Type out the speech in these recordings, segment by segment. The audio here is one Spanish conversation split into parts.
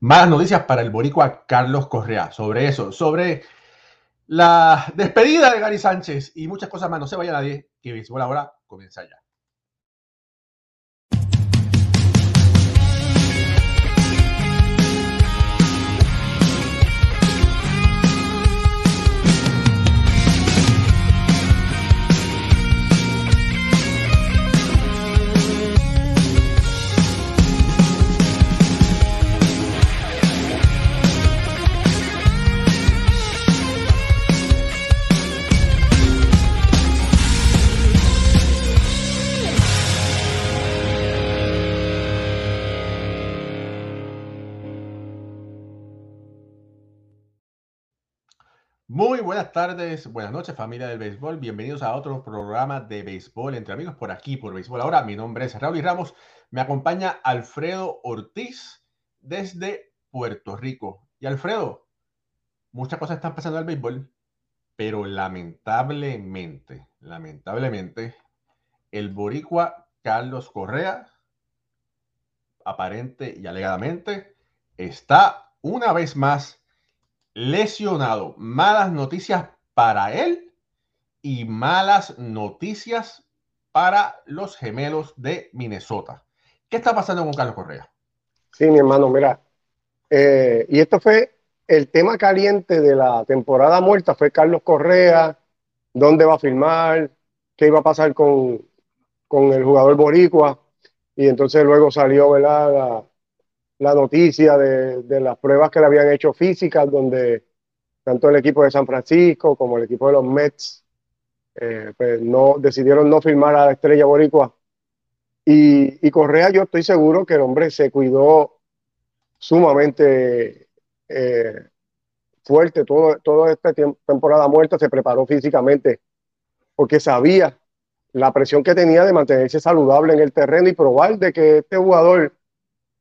Malas noticias para el boricua Carlos Correa. Sobre eso, sobre la despedida de Gary Sánchez y muchas cosas más. No se vaya nadie, que Béisbol ahora comienza ya. Muy buenas tardes, buenas noches familia del béisbol, bienvenidos a otro programa de béisbol entre amigos por aquí, por béisbol ahora. Mi nombre es Raúl y Ramos, me acompaña Alfredo Ortiz desde Puerto Rico. Y Alfredo, muchas cosas están pasando el béisbol, pero lamentablemente, lamentablemente, el boricua Carlos Correa, aparente y alegadamente, está una vez más lesionado. Malas noticias para él y malas noticias para los gemelos de Minnesota. ¿Qué está pasando con Carlos Correa? Sí, mi hermano, mira. Eh, y esto fue el tema caliente de la temporada muerta, fue Carlos Correa, dónde va a firmar, qué iba a pasar con, con el jugador boricua. Y entonces luego salió ¿verdad? La, la noticia de, las pruebas que le habían hecho físicas, donde tanto el equipo de San Francisco como el equipo de los Mets eh, pues no, decidieron no firmar a la estrella boricua. Y, Correa, yo estoy seguro que el hombre se cuidó sumamente eh, fuerte todo, toda esta temporada muerta, se preparó físicamente porque sabía la presión que tenía de mantenerse saludable en el terreno y probar de que este jugador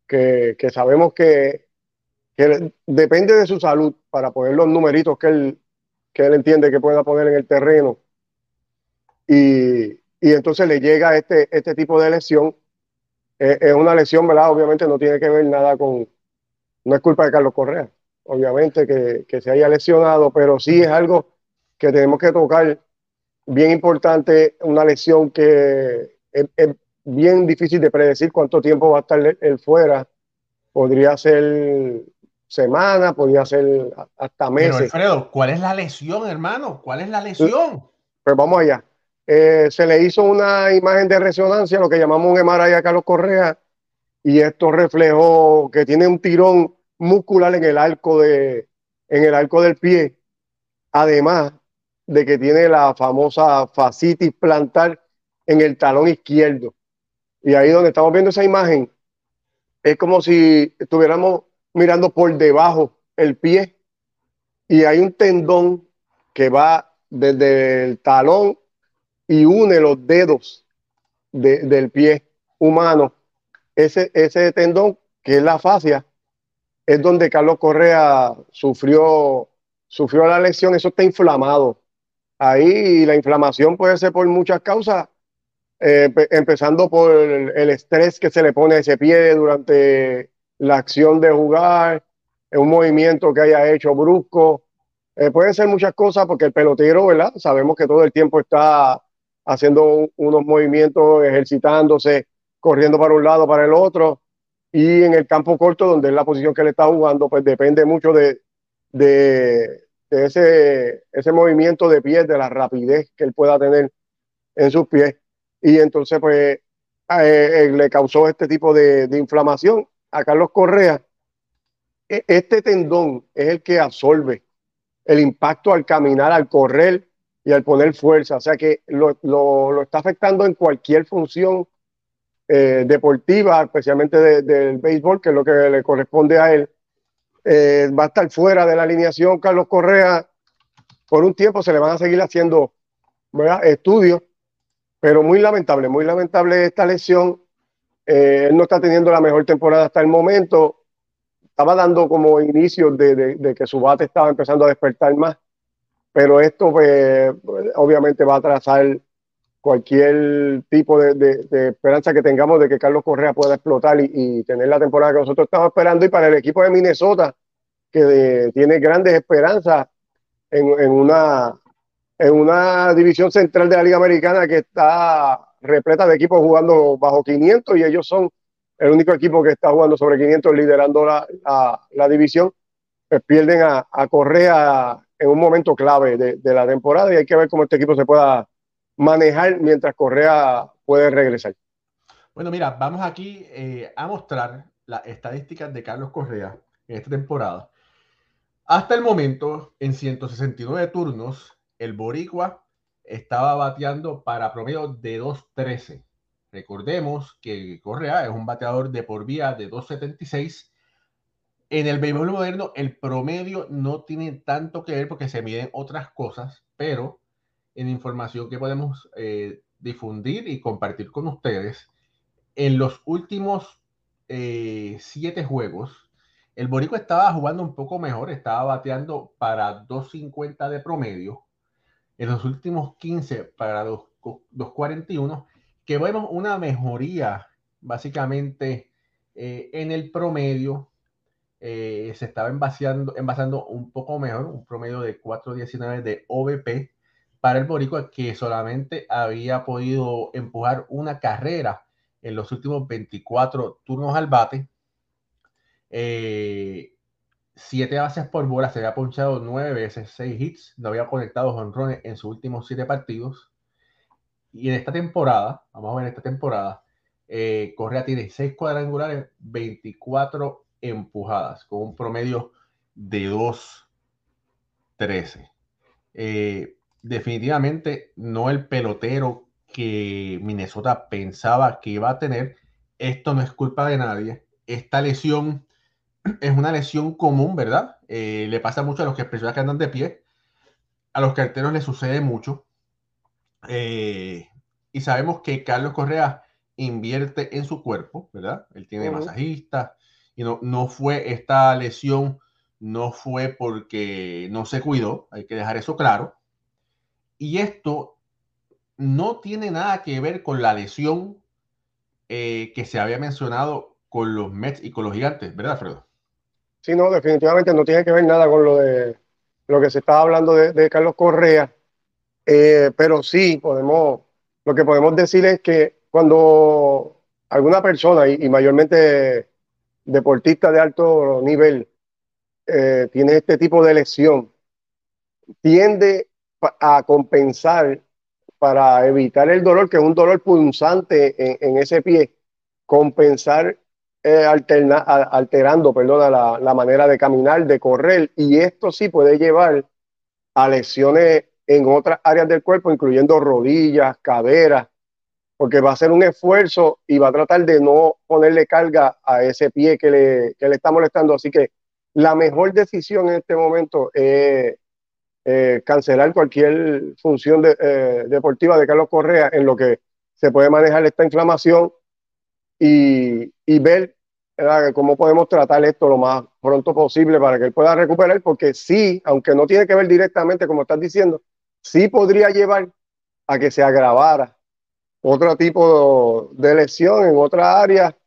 que, sabemos que, depende de su salud para poner los numeritos que él, que él entiende que pueda poner en el terreno. Y, entonces le llega este, este tipo de lesión. es una lesión, ¿verdad? Obviamente no tiene que ver nada con, no es culpa de Carlos Correa, obviamente que, se haya lesionado, pero sí es algo que tenemos que tocar bien importante, una lesión que es, bien difícil de predecir cuánto tiempo va a estar él fuera. Podría ser semana, podría ser hasta meses. Pero Alfredo, ¿cuál es la lesión, hermano? ¿Cuál es la lesión? Pues vamos allá. Eh, se le hizo una imagen de resonancia, lo que llamamos un MRI a Carlos Correa, y esto reflejó que tiene un tirón muscular en el arco de, en el arco del pie, además de que tiene la famosa fascitis plantar en el talón izquierdo. Y ahí donde estamos viendo esa imagen, es como si estuviéramos mirando por debajo el pie y hay un tendón que va desde el talón y une los dedos del pie humano. Ese, ese tendón, que es la fascia, es donde Carlos Correa sufrió, sufrió la lesión, eso está inflamado. Ahí la inflamación puede ser por muchas causas, eh, empezando por el, estrés que se le pone a ese pie durante la acción de jugar, un movimiento que haya hecho brusco. Eh, puede ser muchas cosas porque el pelotero, ¿verdad? Sabemos que todo el tiempo está haciendo unos movimientos, ejercitándose, corriendo para un lado, para el otro. Y en el campo corto, donde es la posición que le está jugando, pues depende mucho de, de, de ese, ese movimiento de pies, de la rapidez que él pueda tener en sus pies y entonces pues eh, eh, le causó este tipo de, inflamación a Carlos Correa. E, este tendón es el que absorbe el impacto al caminar, al correr y al poner fuerza. O sea que lo, está afectando en cualquier función eh, deportiva, especialmente del béisbol, que es lo que le corresponde a él. va a estar fuera de la alineación Carlos Correa. Por un tiempo se le van a seguir haciendo estudios pero muy lamentable, muy lamentable esta lesión. Eh, él no está teniendo la mejor temporada hasta el momento. Estaba dando como inicio de, que su bate estaba empezando a despertar más. Pero esto, pues, obviamente va a atrasar cualquier tipo de, esperanza que tengamos de que Carlos Correa pueda explotar y, tener la temporada que nosotros estamos esperando. Y para el equipo de Minnesota, que tiene grandes esperanzas en, una, en una división central de la Liga Americana que está repleta de equipos jugando bajo 500 y ellos son el único equipo que está jugando sobre 500 liderando la, la, división, pues pierden a, a, Correa en un momento clave de, de, la temporada y hay que ver cómo este equipo se pueda manejar mientras Correa puede regresar. Bueno, mira, vamos aquí eh, a mostrar las estadísticas de Carlos Correa en esta temporada. Hasta el momento, en 169 turnos, el Boricua estaba bateando para promedio de 2.13. Recordemos que Correa es un bateador de por vía de 2.76. En el béisbol moderno, el promedio no tiene tanto que ver porque se miden otras cosas, pero en información que podemos eh, difundir y compartir con ustedes, en los últimos eh, siete juegos, el Borico estaba jugando un poco mejor, estaba bateando para 2.50 de promedio. En los últimos 15 para 2.41, que vemos una mejoría básicamente eh, en el promedio. se estaba envasando, envasando un poco mejor, un promedio de 4.19 de OVP para el Boricua que solamente había podido empujar una carrera en los últimos 24 turnos al bate. Eh, siete bases por bola, se había ponchado nueve veces, seis hits, no había conectado jonrones en sus últimos siete partidos. Y en esta temporada, vamos a ver esta temporada, eh, Correa tiene seis cuadrangulares, 24 empujadas, con un promedio de 2.13. Eh, definitivamente no el pelotero que Minnesota pensaba que iba a tener. Esto no es culpa de nadie. Esta lesión es una lesión común, ¿verdad? Eh, le pasa mucho a los que, personas que andan de pie. A los carteros les sucede mucho. Eh, y sabemos que Carlos Correa invierte en su cuerpo, ¿verdad? Él tiene masajista y no, no fue esta lesión, no fue porque no se cuidó, hay que dejar eso claro. Y esto no tiene nada que ver con la lesión eh, que se había mencionado con los Mets y con los gigantes, ¿verdad, Fredo? Sí, no, definitivamente no tiene que ver nada con lo de lo que se estaba hablando de, Carlos Correa. Eh, pero sí, podemos, lo que podemos decir es que cuando alguna persona, y, mayormente deportista de alto nivel, eh, tiene este tipo de lesión, tiende a compensar para evitar el dolor, que es un dolor punzante en, ese pie, compensar eh, alterando perdona, la, la, manera de caminar, de correr, y esto sí puede llevar a lesiones en otras áreas del cuerpo, incluyendo rodillas, caderas, porque va a ser un esfuerzo y va a tratar de no ponerle carga a ese pie que le, que le está molestando. Así que la mejor decisión en este momento es eh, cancelar cualquier función eh, deportiva de Carlos Correa en lo que se puede manejar esta inflamación y, ver cómo podemos tratar esto lo más pronto posible para que él pueda recuperar, porque sí, aunque no tiene que ver directamente, como estás diciendo, sí podría llevar a que se agravara otro tipo de lesión en otra área,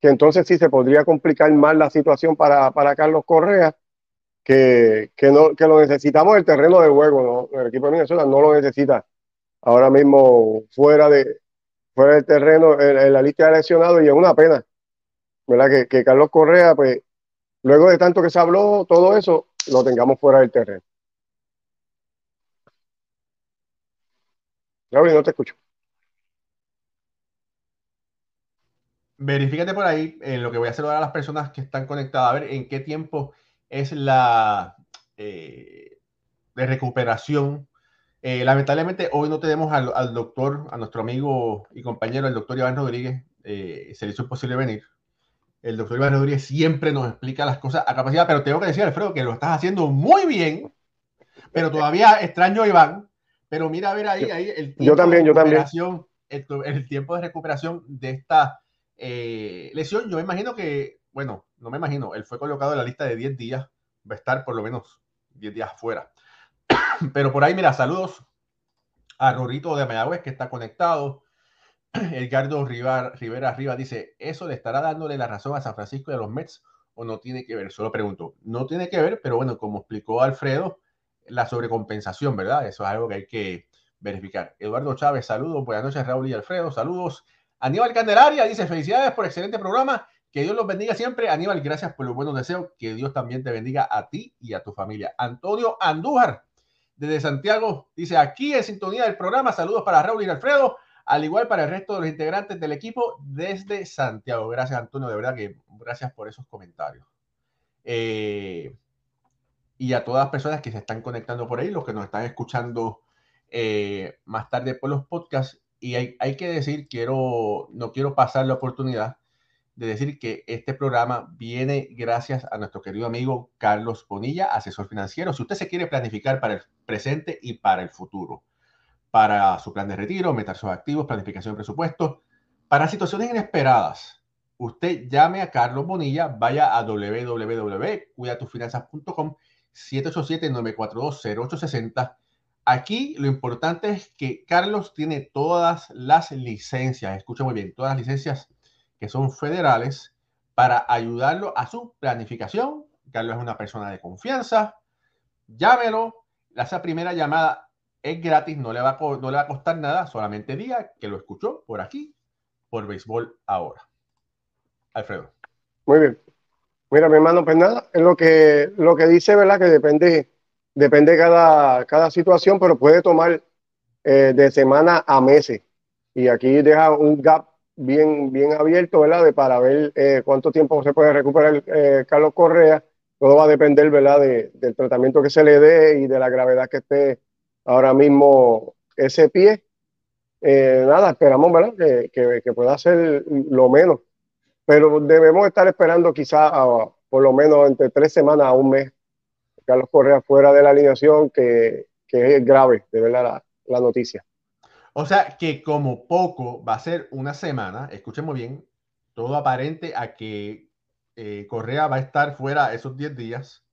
que entonces sí se podría complicar más la situación para, para Carlos Correa que, no, que lo necesitamos el terreno de juego, ¿no? El equipo de Minnesota no lo necesita ahora mismo fuera, de, fuera del terreno en, la lista de lesionados y es una pena, ¿verdad? Que, Carlos Correa, pues, luego de tanto que se habló, todo eso, lo tengamos fuera del terreno. Raúl, no te escucho. Verifícate por ahí en lo que voy a ahora a las personas que están conectadas, a ver en qué tiempo es la eh, de recuperación. Eh, lamentablemente hoy no tenemos al, doctor, a nuestro amigo y compañero, el doctor Iván Rodríguez, eh, se le hizo imposible venir. El doctor Iván Rodríguez siempre nos explica las cosas a capacidad, pero tengo que decir, Alfredo, que lo estás haciendo muy bien, pero todavía extraño a Iván. Pero mira, a ver ahí, ahí el tiempo yo también, de recuperación, el, el, tiempo de recuperación de esta lesión. Yo me imagino que bueno, no me imagino, él fue colocado en la lista de 10 días, va a estar por lo menos 10 días afuera. Pero por ahí, mira, saludos a Rorito de Mayagüez que está conectado. Edgardo Rivera, Arriba dice, ¿eso le estará dándole la razón a San Francisco a los Mets o no tiene que ver? Solo pregunto, no tiene que ver, pero bueno, como explicó Alfredo, la sobrecompensación, ¿verdad? Eso es algo que hay que verificar. Eduardo Chávez, saludos. Buenas noches, Raúl y Alfredo, saludos. Aníbal Candelaria dice, felicidades por excelente programa. Que Dios los bendiga siempre. Aníbal, gracias por los buenos deseos. Que Dios también te bendiga a ti y a tu familia. Antonio Andújar, desde Santiago, dice, aquí en sintonía del programa, saludos para Raúl y Alfredo al igual para el resto de los integrantes del equipo desde Santiago. Gracias, Antonio, de verdad que gracias por esos comentarios. Eh, y a todas las personas que se están conectando por ahí, los que nos están escuchando eh, más tarde por los podcasts. Y hay, hay, que decir, quiero, no quiero pasar la oportunidad de decir que este programa viene gracias a nuestro querido amigo Carlos Bonilla, asesor financiero. Si usted se quiere planificar para el presente y para el futuro, para su plan de retiro, meter sus activos, planificación de presupuesto. Para situaciones inesperadas, usted llame a Carlos Bonilla, vaya a www.cuidatufinanzas.com 787-942-0860. Aquí lo importante es que Carlos tiene todas las licencias, escucha muy bien, todas las licencias que son federales para ayudarlo a su planificación. Carlos es una persona de confianza. Llámelo, esa primera llamada es gratis, no le, va a, no le va a costar nada, solamente diga que lo escuchó por aquí, por Béisbol Ahora. Alfredo. Muy bien. Mira, mi hermano, pues nada, lo que, lo que dice, ¿verdad? Que depende, depende cada, cada situación, pero puede tomar eh, de semana a meses. Y aquí deja un gap bien, bien abierto, ¿verdad? De, para ver eh, cuánto tiempo se puede recuperar eh, Carlos Correa. Todo va a depender, ¿verdad? De, del tratamiento que se le dé y de la gravedad que esté ahora mismo ese pie. Eh, nada, esperamos ¿verdad? Que, que, pueda ser lo menos, pero debemos estar esperando quizá por lo menos entre tres semanas a un mes Carlos Correa fuera de la alineación, que, que es grave, de verdad, la, la, noticia. O sea, que como poco va a ser una semana, escuchen bien, todo aparente a que eh, Correa va a estar fuera esos 10 días.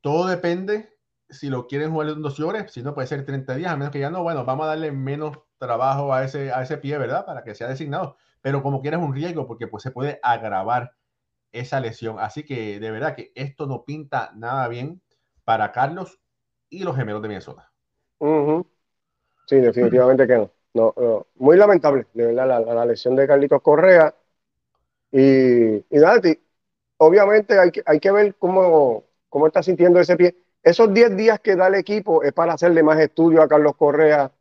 Todo depende si lo quieren jugar en dos horas, si no puede ser 30 días, a menos que ya no, bueno, vamos a darle menos trabajo a ese, a ese pie, ¿verdad? Para que sea designado. Pero como quieras un riesgo, porque pues se puede agravar esa lesión. Así que de verdad que esto no pinta nada bien para Carlos y los gemelos de Minnesota. Sí, definitivamente que no. no. Muy lamentable, de verdad, la, lesión de Carlitos Correa. Y, y nada, obviamente hay que, hay que ver cómo, cómo está sintiendo ese pie esos 10 días que da el equipo es para hacerle más estudio a Carlos Correa,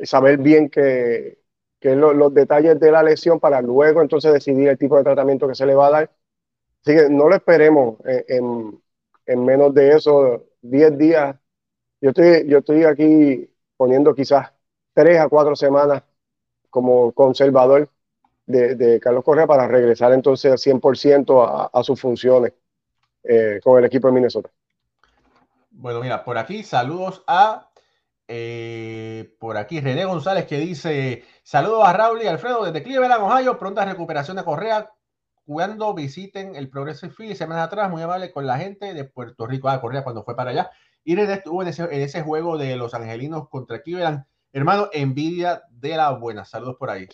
saber bien que, los detalles de la lesión para luego entonces decidir el tipo de tratamiento que se le va a dar. Así que no lo esperemos en, menos de esos 10 días. Yo estoy, yo estoy aquí poniendo quizás 3 a 4 semanas como conservador de, Carlos Correa para regresar entonces al 100% a, sus funciones eh, con el equipo de Minnesota. Bueno, mira, por aquí saludos a eh, por aquí René González que dice saludos a Raúl y Alfredo desde Cleveland, Ohio, pronta recuperación de Correa cuando visiten el Progressive Field semanas atrás, muy amable con la gente de Puerto Rico, a ah, Correa cuando fue para allá. Y René estuvo en ese, juego de los angelinos contra Cleveland. Hermano, envidia de la buena. Saludos por ahí.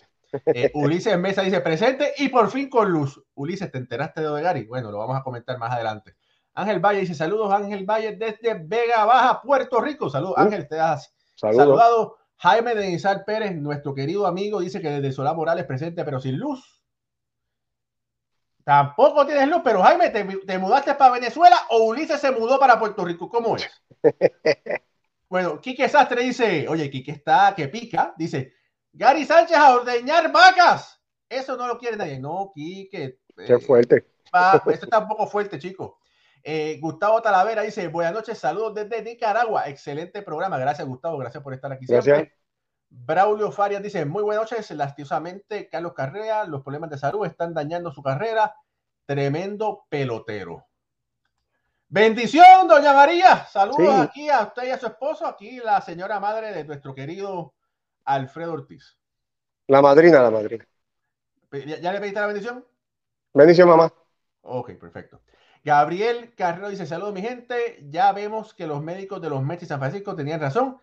Eh, Ulises Mesa dice presente y por fin con luz. Ulises, ¿te enteraste de Gary? Bueno, lo vamos a comentar más adelante. Ángel Valle dice saludos Ángel Valle desde Vega Baja, Puerto Rico. Saludos Ángel, te has saludado. Jaime Denizar Pérez, nuestro querido amigo, dice que desde Solá Morales presente pero sin luz. Tampoco tienes luz, pero Jaime, ¿te, mudaste para Venezuela o Ulises se mudó para Puerto Rico? ¿Cómo es? bueno, Quique Sastre dice, oye, Quique está que pica, dice, Gary Sánchez a ordeñar vacas. Eso no lo quiere nadie. No, Quique. Qué eh, fuerte. esto está un poco fuerte, chico. Eh, Gustavo Talavera dice, buenas noches, saludos desde Nicaragua. Excelente programa. Gracias, Gustavo. Gracias por estar aquí Gracias. Braulio Farias dice, muy buenas noches. Lastimosamente, Carlos Carrera, los problemas de salud están dañando su carrera. Tremendo pelotero. Bendición, doña María. Saludos aquí a usted y a su esposo. Aquí la señora madre de nuestro querido Alfredo Ortiz. La madrina, la madrina. ¿Ya, le pediste la bendición? Bendición, mamá. Ok, perfecto. Gabriel Carrero dice, saludos mi gente, ya vemos que los médicos de los Mets y San Francisco tenían razón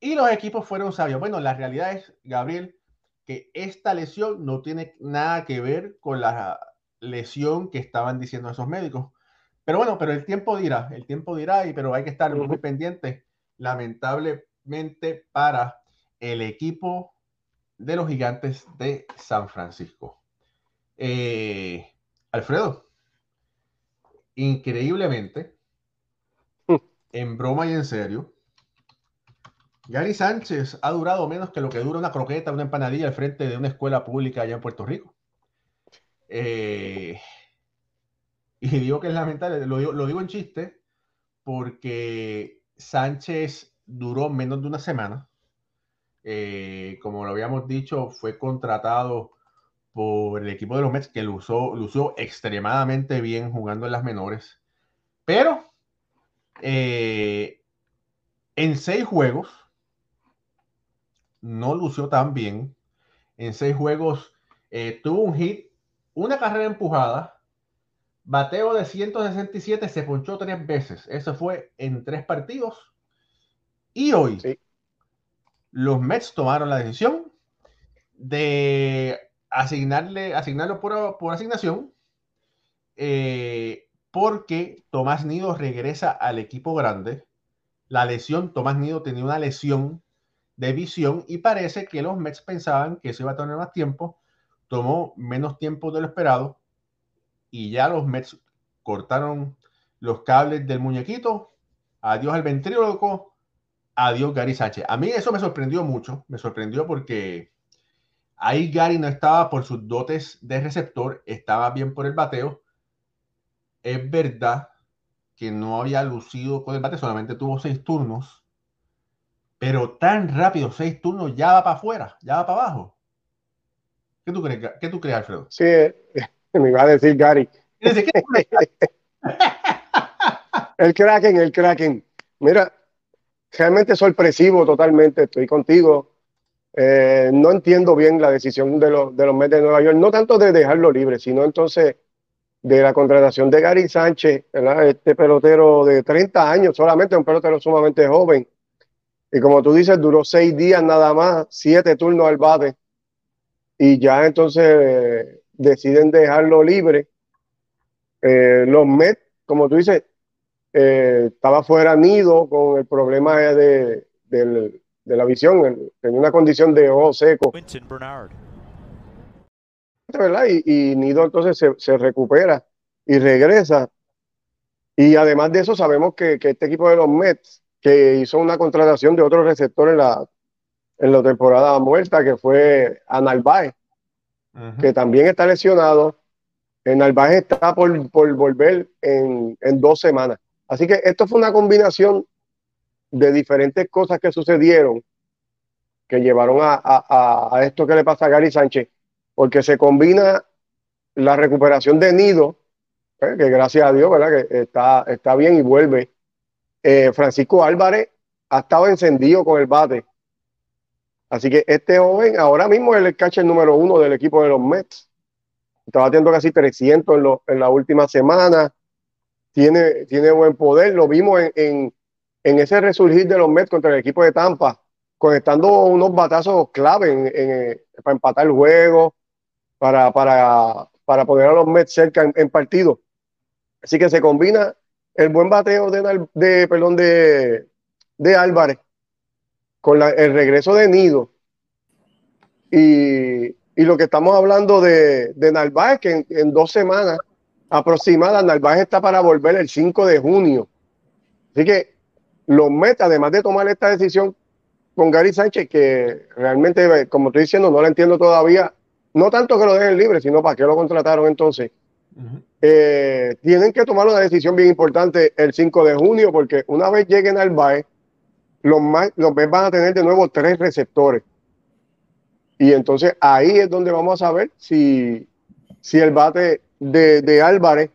Y los equipos fueron sabios. Bueno, la realidad es, Gabriel, que esta lesión no tiene nada que ver con la lesión que estaban diciendo esos médicos. Pero bueno, pero el tiempo dirá, el tiempo dirá, y, pero hay que estar muy pendiente, lamentablemente, para el equipo de los gigantes de San Francisco. Eh, Alfredo, increíblemente, en broma y en serio, Gary Sánchez ha durado menos que lo que dura una croqueta, una empanadilla al frente de una escuela pública allá en Puerto Rico. Eh, y digo que es lamentable, lo digo, lo digo en chiste, porque Sánchez duró menos de una semana. Eh, como lo habíamos dicho, fue contratado por el equipo de los Mets que lució, lució extremadamente bien jugando en las menores. Pero eh, en seis juegos no lució tan bien. En seis juegos eh, tuvo un hit, una carrera empujada, bateo de 167, se ponchó tres veces. Eso fue en tres partidos. Y hoy los Mets tomaron la decisión de asignarle, asignarlo por, por asignación, eh, porque Tomás Nido regresa al equipo grande. La lesión, Tomás Nido tenía una lesión de visión y parece que los Mets pensaban que eso iba a tener más tiempo, tomó menos tiempo de lo esperado y ya los Mets cortaron los cables del muñequito, adiós al ventríloco, adiós Gary Sánchez. A mí eso me sorprendió mucho, me sorprendió porque ahí Gary no estaba por sus dotes de receptor, estaba bien por el bateo. Es verdad que no había lucido con el bate, solamente tuvo seis turnos pero tan rápido, seis turnos, ya va para afuera, ya va para abajo. ¿Qué tú crees, ¿Qué tú crees Alfredo? Sí, me iba a decir Gary. el Kraken, el Kraken. Mira, realmente sorpresivo totalmente, estoy contigo. Eh, no entiendo bien la decisión de los, Mets de Nueva York, no tanto de dejarlo libre, sino entonces de la contratación de Gary Sánchez, este pelotero de 30 años solamente, un pelotero sumamente joven, y como tú dices, duró seis días nada más, siete turnos al bate. Y ya entonces eh, deciden dejarlo libre. Eh, los Mets, como tú dices, estaba fuera nido con el problema de, la visión, tenía una condición de ojo seco. ¿verdad? Y, Nido entonces se, recupera y regresa. Y además de eso, sabemos que, que este equipo de los Mets que hizo una contratación de otro receptor en la, en la temporada muerta, que fue a Narváez, que también está lesionado. En Narváez está por, por volver en, en, dos semanas. Así que esto fue una combinación de diferentes cosas que sucedieron que llevaron a, a, a esto que le pasa a Gary Sánchez, porque se combina la recuperación de Nido, eh, que gracias a Dios, ¿verdad? Que está, está bien y vuelve eh, Francisco Álvarez ha estado encendido con el bate. Así que este joven ahora mismo es el catcher número uno del equipo de los Mets. Está batiendo casi 300 en, en la última semana. Tiene, tiene buen poder. Lo vimos en, ese resurgir de los Mets contra el equipo de Tampa, conectando unos batazos clave para empatar el juego, para, para, para poner a los Mets cerca en, en partido. Así que se combina el buen bateo de, de perdón, de, de Álvarez con el regreso de Nido y, y, lo que estamos hablando de, de Narváez, que en, dos semanas aproximadas, Narváez está para volver el 5 de junio. Así que los Mets, además de tomar esta decisión con Gary Sánchez, que realmente, como estoy diciendo, no la entiendo todavía, no tanto que lo dejen libre, sino para qué lo contrataron entonces. Eh, tienen que tomar una decisión bien importante el 5 de junio, porque una vez lleguen al BAE, los, los van a tener de nuevo tres receptores. Y entonces ahí es donde vamos a saber si, si el bate de, de Álvarez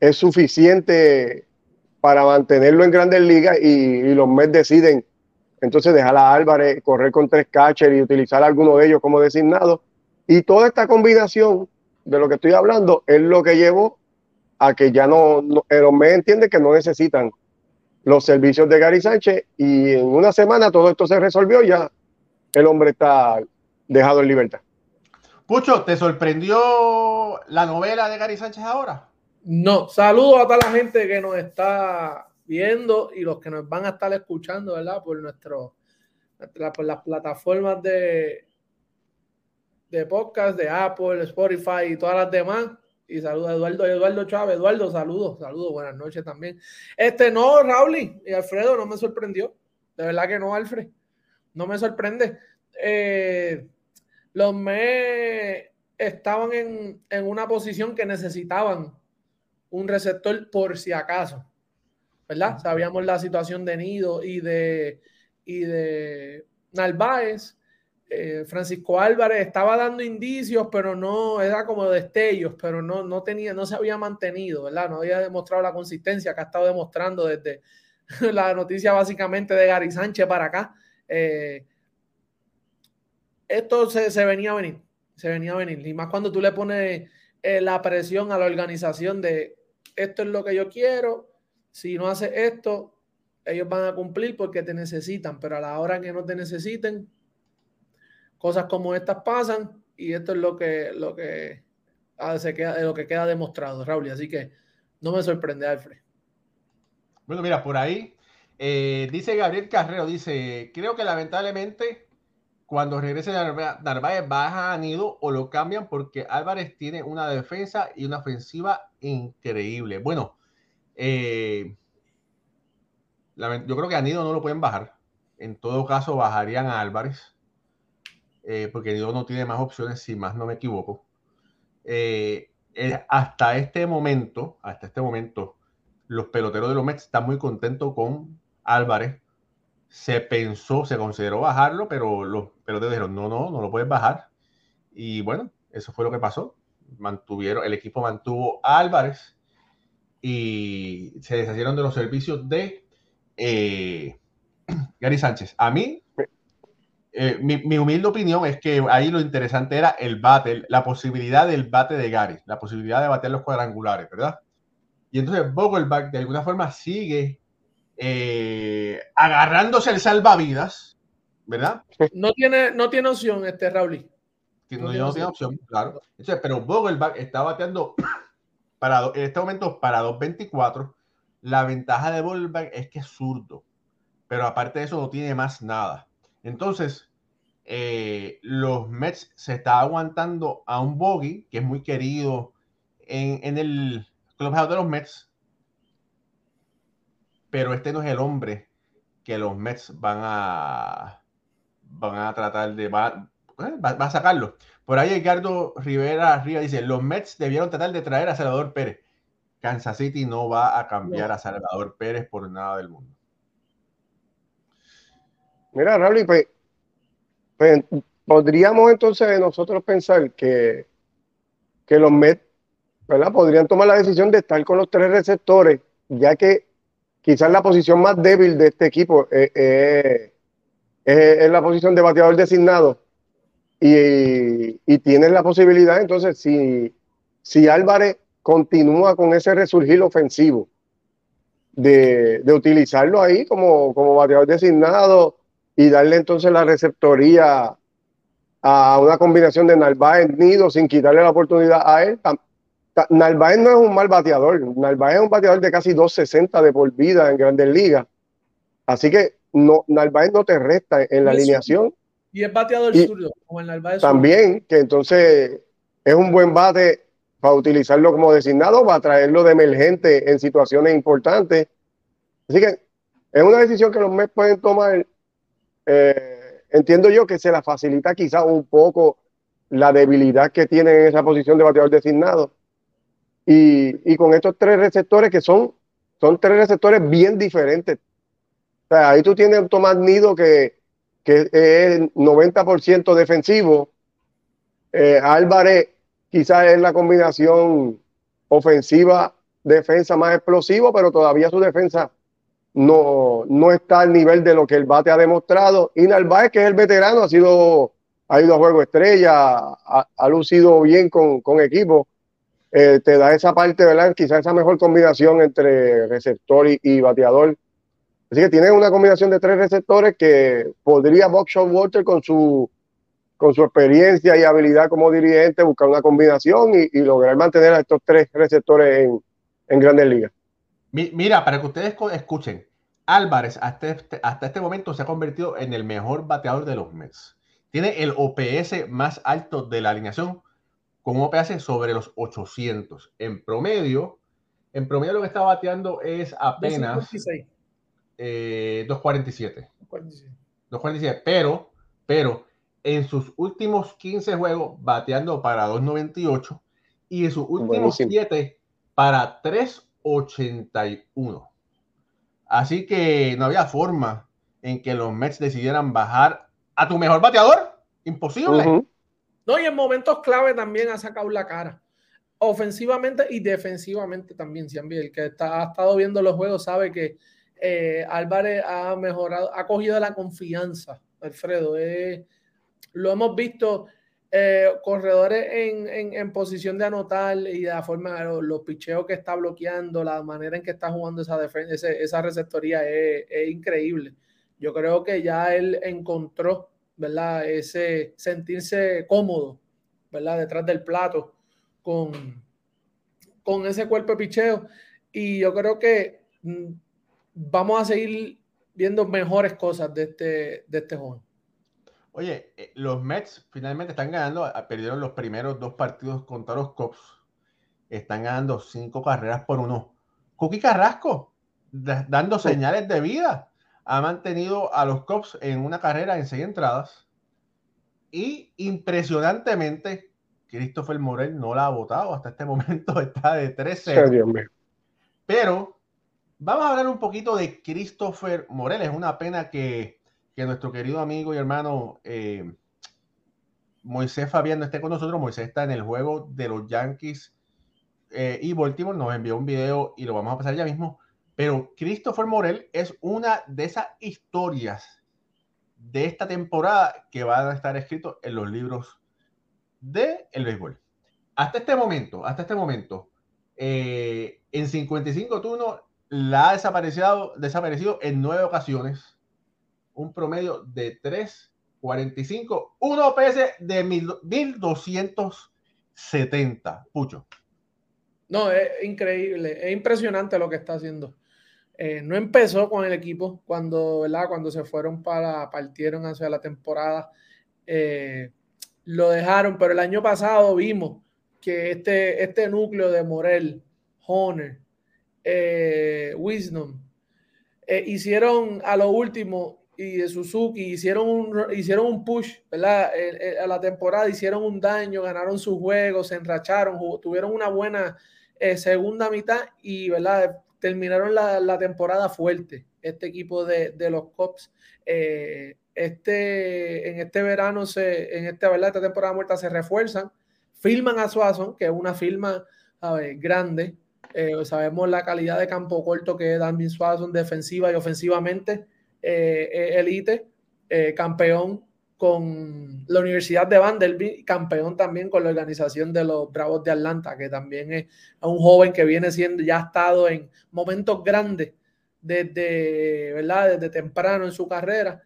es suficiente para mantenerlo en grandes ligas y, los Mets deciden entonces dejar a Álvarez correr con tres catchers y utilizar alguno de ellos como designado. Y toda esta combinación de lo que estoy hablando es lo que llevó a que ya no, no los entiende que no necesitan los servicios de Gary Sánchez y en una semana todo esto se resolvió, ya el hombre está dejado en libertad. Pucho, ¿te sorprendió la novela de Gary Sánchez ahora? No, saludos a toda la gente que nos está viendo y los que nos van a estar escuchando, ¿verdad? Por nuestro, por las plataformas de, de podcast, de Apple, Spotify y todas las demás. Y saludos a Eduardo, Eduardo Chávez. Eduardo, saludos, saludos, buenas noches también. Este, no, Raúl y Alfredo, no me sorprendió. De verdad que no, Alfred. No me sorprende. Eh, los me estaban en, en, una posición que necesitaban un receptor por si acaso. ¿Verdad? Sabíamos la situación de Nido y de, y de Narváez eh, Francisco Álvarez estaba dando indicios, pero no, era como destellos, pero no, no tenía, no se había mantenido, ¿verdad? No había demostrado la consistencia que ha estado demostrando desde la noticia básicamente de Gary Sánchez para acá. Eh, esto se, venía a venir, se venía a venir. Y más cuando tú le pones eh, la presión a la organización de esto es lo que yo quiero, si no haces esto, ellos van a cumplir porque te necesitan, pero a la hora que no te necesiten, cosas como estas pasan y esto es lo que, lo que, se queda, lo que queda demostrado, Raúl. Así que no me sorprende, Alfred. Bueno, mira, por ahí eh, dice Gabriel Carrero, dice, creo que lamentablemente cuando regrese Narváez baja a Nido o lo cambian porque Álvarez tiene una defensa y una ofensiva increíble. Bueno, eh, yo creo que a Nido no lo pueden bajar. En todo caso, bajarían a Álvarez. Eh, porque Dios no tiene más opciones, si más no me equivoco. Eh, hasta este momento, hasta este momento, los peloteros de los Mets están muy contentos con Álvarez. Se pensó, se consideró bajarlo, pero los dijeron, no, no, no lo puedes bajar. Y bueno, eso fue lo que pasó. Mantuvieron, el equipo mantuvo Álvarez y se deshacieron de los servicios de Gary Sánchez. A mí eh, mi, humilde opinión es que ahí lo interesante era el bate, la posibilidad del bate de Gary, la posibilidad de bater los cuadrangulares, ¿verdad? Y entonces Vogelback de alguna forma sigue eh, agarrándose el salvavidas, ¿verdad? No tiene, no tiene opción este Raúl. No, no, tiene, opción, claro. pero Vogelback está bateando para, en este momento para 2.24. La ventaja de Vogelback es que es zurdo, pero aparte de eso no tiene más nada. Entonces, eh, los Mets se está aguantando a un bogey que es muy querido en, el clubhouse de los Mets, pero este no es el hombre que los Mets van a van a tratar de va, eh, a sacarlo. Por ahí Edgardo Rivera arriba dice, los Mets debieron tratar de traer a Salvador Pérez. Kansas City no va a cambiar a Salvador Pérez por nada del mundo. Mira, Raúl, pues, pues, podríamos entonces nosotros pensar que, que los Mets, ¿verdad? Podrían tomar la decisión de estar con los tres receptores, ya que quizás la posición más débil de este equipo es, es, la posición de bateador designado. Y, y tienen la posibilidad, entonces, si, si Álvarez continúa con ese resurgir ofensivo, de, de utilizarlo ahí como, como bateador designado y darle entonces la receptoría a una combinación de Narváez Nido sin quitarle la oportunidad a él. Narváez no es un mal bateador, Narváez es un bateador de casi 260 de por vida en grandes ligas. Así que no, Narváez no te resta en la alineación. Y es bateador zurdo, como el Narváez. También, que entonces es un buen bate para utilizarlo como designado, para traerlo de emergente en situaciones importantes. Así que es una decisión que los Mets pueden tomar eh, entiendo yo que se la facilita quizás un poco la debilidad que tiene en esa posición de bateador designado. Y, con estos tres receptores que son, son tres receptores bien diferentes. Ahí tú tienes un Tomás Nido que, que es 90% defensivo. Eh, Álvarez quizás es la combinación ofensiva, defensa más explosivo, pero todavía su defensa no, no está al nivel de lo que el bate ha demostrado. Y Narváez, que es el veterano, ha sido, ha ido a juego estrella, ha, lucido bien con, con equipo. Eh, te da esa parte, ¿verdad? Quizás esa mejor combinación entre receptor y, bateador Así que tiene una combinación de tres receptores que podría Buckshot Walter con su, con su experiencia y habilidad como dirigente buscar una combinación y, lograr mantener a estos tres receptores en, en grandes ligas. Mira, para que ustedes escuchen, Álvarez hasta este, hasta este momento se ha convertido en el mejor bateador de los Mets. Tiene el OPS más alto de la alineación con un OPS sobre los 800. En promedio, en promedio lo que está bateando es apenas 247. 247. Eh, pero, pero en sus últimos 15 juegos bateando para 298 y en sus últimos 7 para 381. Así que no había forma en que los Mets decidieran bajar a tu mejor bateador. Imposible. No, y en momentos clave también ha sacado la cara. Ofensivamente y defensivamente también, El que ha estado viendo los juegos sabe que eh, Álvarez ha mejorado, ha cogido la confianza, Alfredo. lo hemos visto eh, corredores en, posición de anotar y la forma, los, los, picheos que está bloqueando, la manera en que está jugando esa, defensa, esa receptoría es, increíble. Yo creo que ya él encontró, ¿verdad? Ese sentirse cómodo, ¿verdad? Detrás del plato con, con ese cuerpo de picheo. Y yo creo que mm, vamos a seguir viendo mejores cosas de este, de este joven. Oye, eh, los Mets finalmente están ganando, perdieron los primeros dos partidos contra los Cubs, están ganando cinco carreras por uno. Cookie Carrasco, dando señales de vida, ha mantenido a los Cubs en una carrera en seis entradas y impresionantemente, Christopher Morel no la ha votado hasta este momento, está de 13. Pero Vamos a hablar un poquito de Christopher Morel. Es una pena que, nuestro querido amigo y hermano eh, Moisés Fabián no esté con nosotros. Moisés está en el juego de los Yankees eh, y Baltimore. Nos envió un video y lo vamos a pasar ya mismo. Pero Christopher Morel es una de esas historias de esta temporada que van a estar escritos en los libros de el béisbol. Hasta este momento, hasta este momento, eh, en 55 turnos la ha desaparecido, desaparecido en nueve ocasiones, un promedio de 3.45, un OPS de 1270. Pucho. No, es increíble, es impresionante lo que está haciendo. Eh, no empezó con el equipo cuando, ¿verdad? cuando se fueron para, partieron hacia la temporada. Eh, lo dejaron, pero el año pasado vimos que este, este núcleo de Morel, Honer, eh, Wisdom, eh, hicieron a lo último y de Suzuki hicieron un, hicieron un push, ¿verdad? a la temporada hicieron un daño, ganaron sus juegos, se enracharon, tuvieron una buena segunda mitad y, ¿verdad? Terminaron la, temporada fuerte, este equipo de, los Cops. este, en este verano, se, en este, ¿verdad? esta temporada muerta se refuerzan, filman a Suazon, que es una firma grande, eh, sabemos la calidad de campo corto que es Danvin Swanson defensiva y ofensivamente. Eh, elite, eh, campeón con la Universidad de Vanderbilt, campeón también con la organización de los Bravos de Atlanta, que también es un joven que viene siendo, ya ha estado en momentos grandes desde, ¿verdad? desde temprano en su carrera.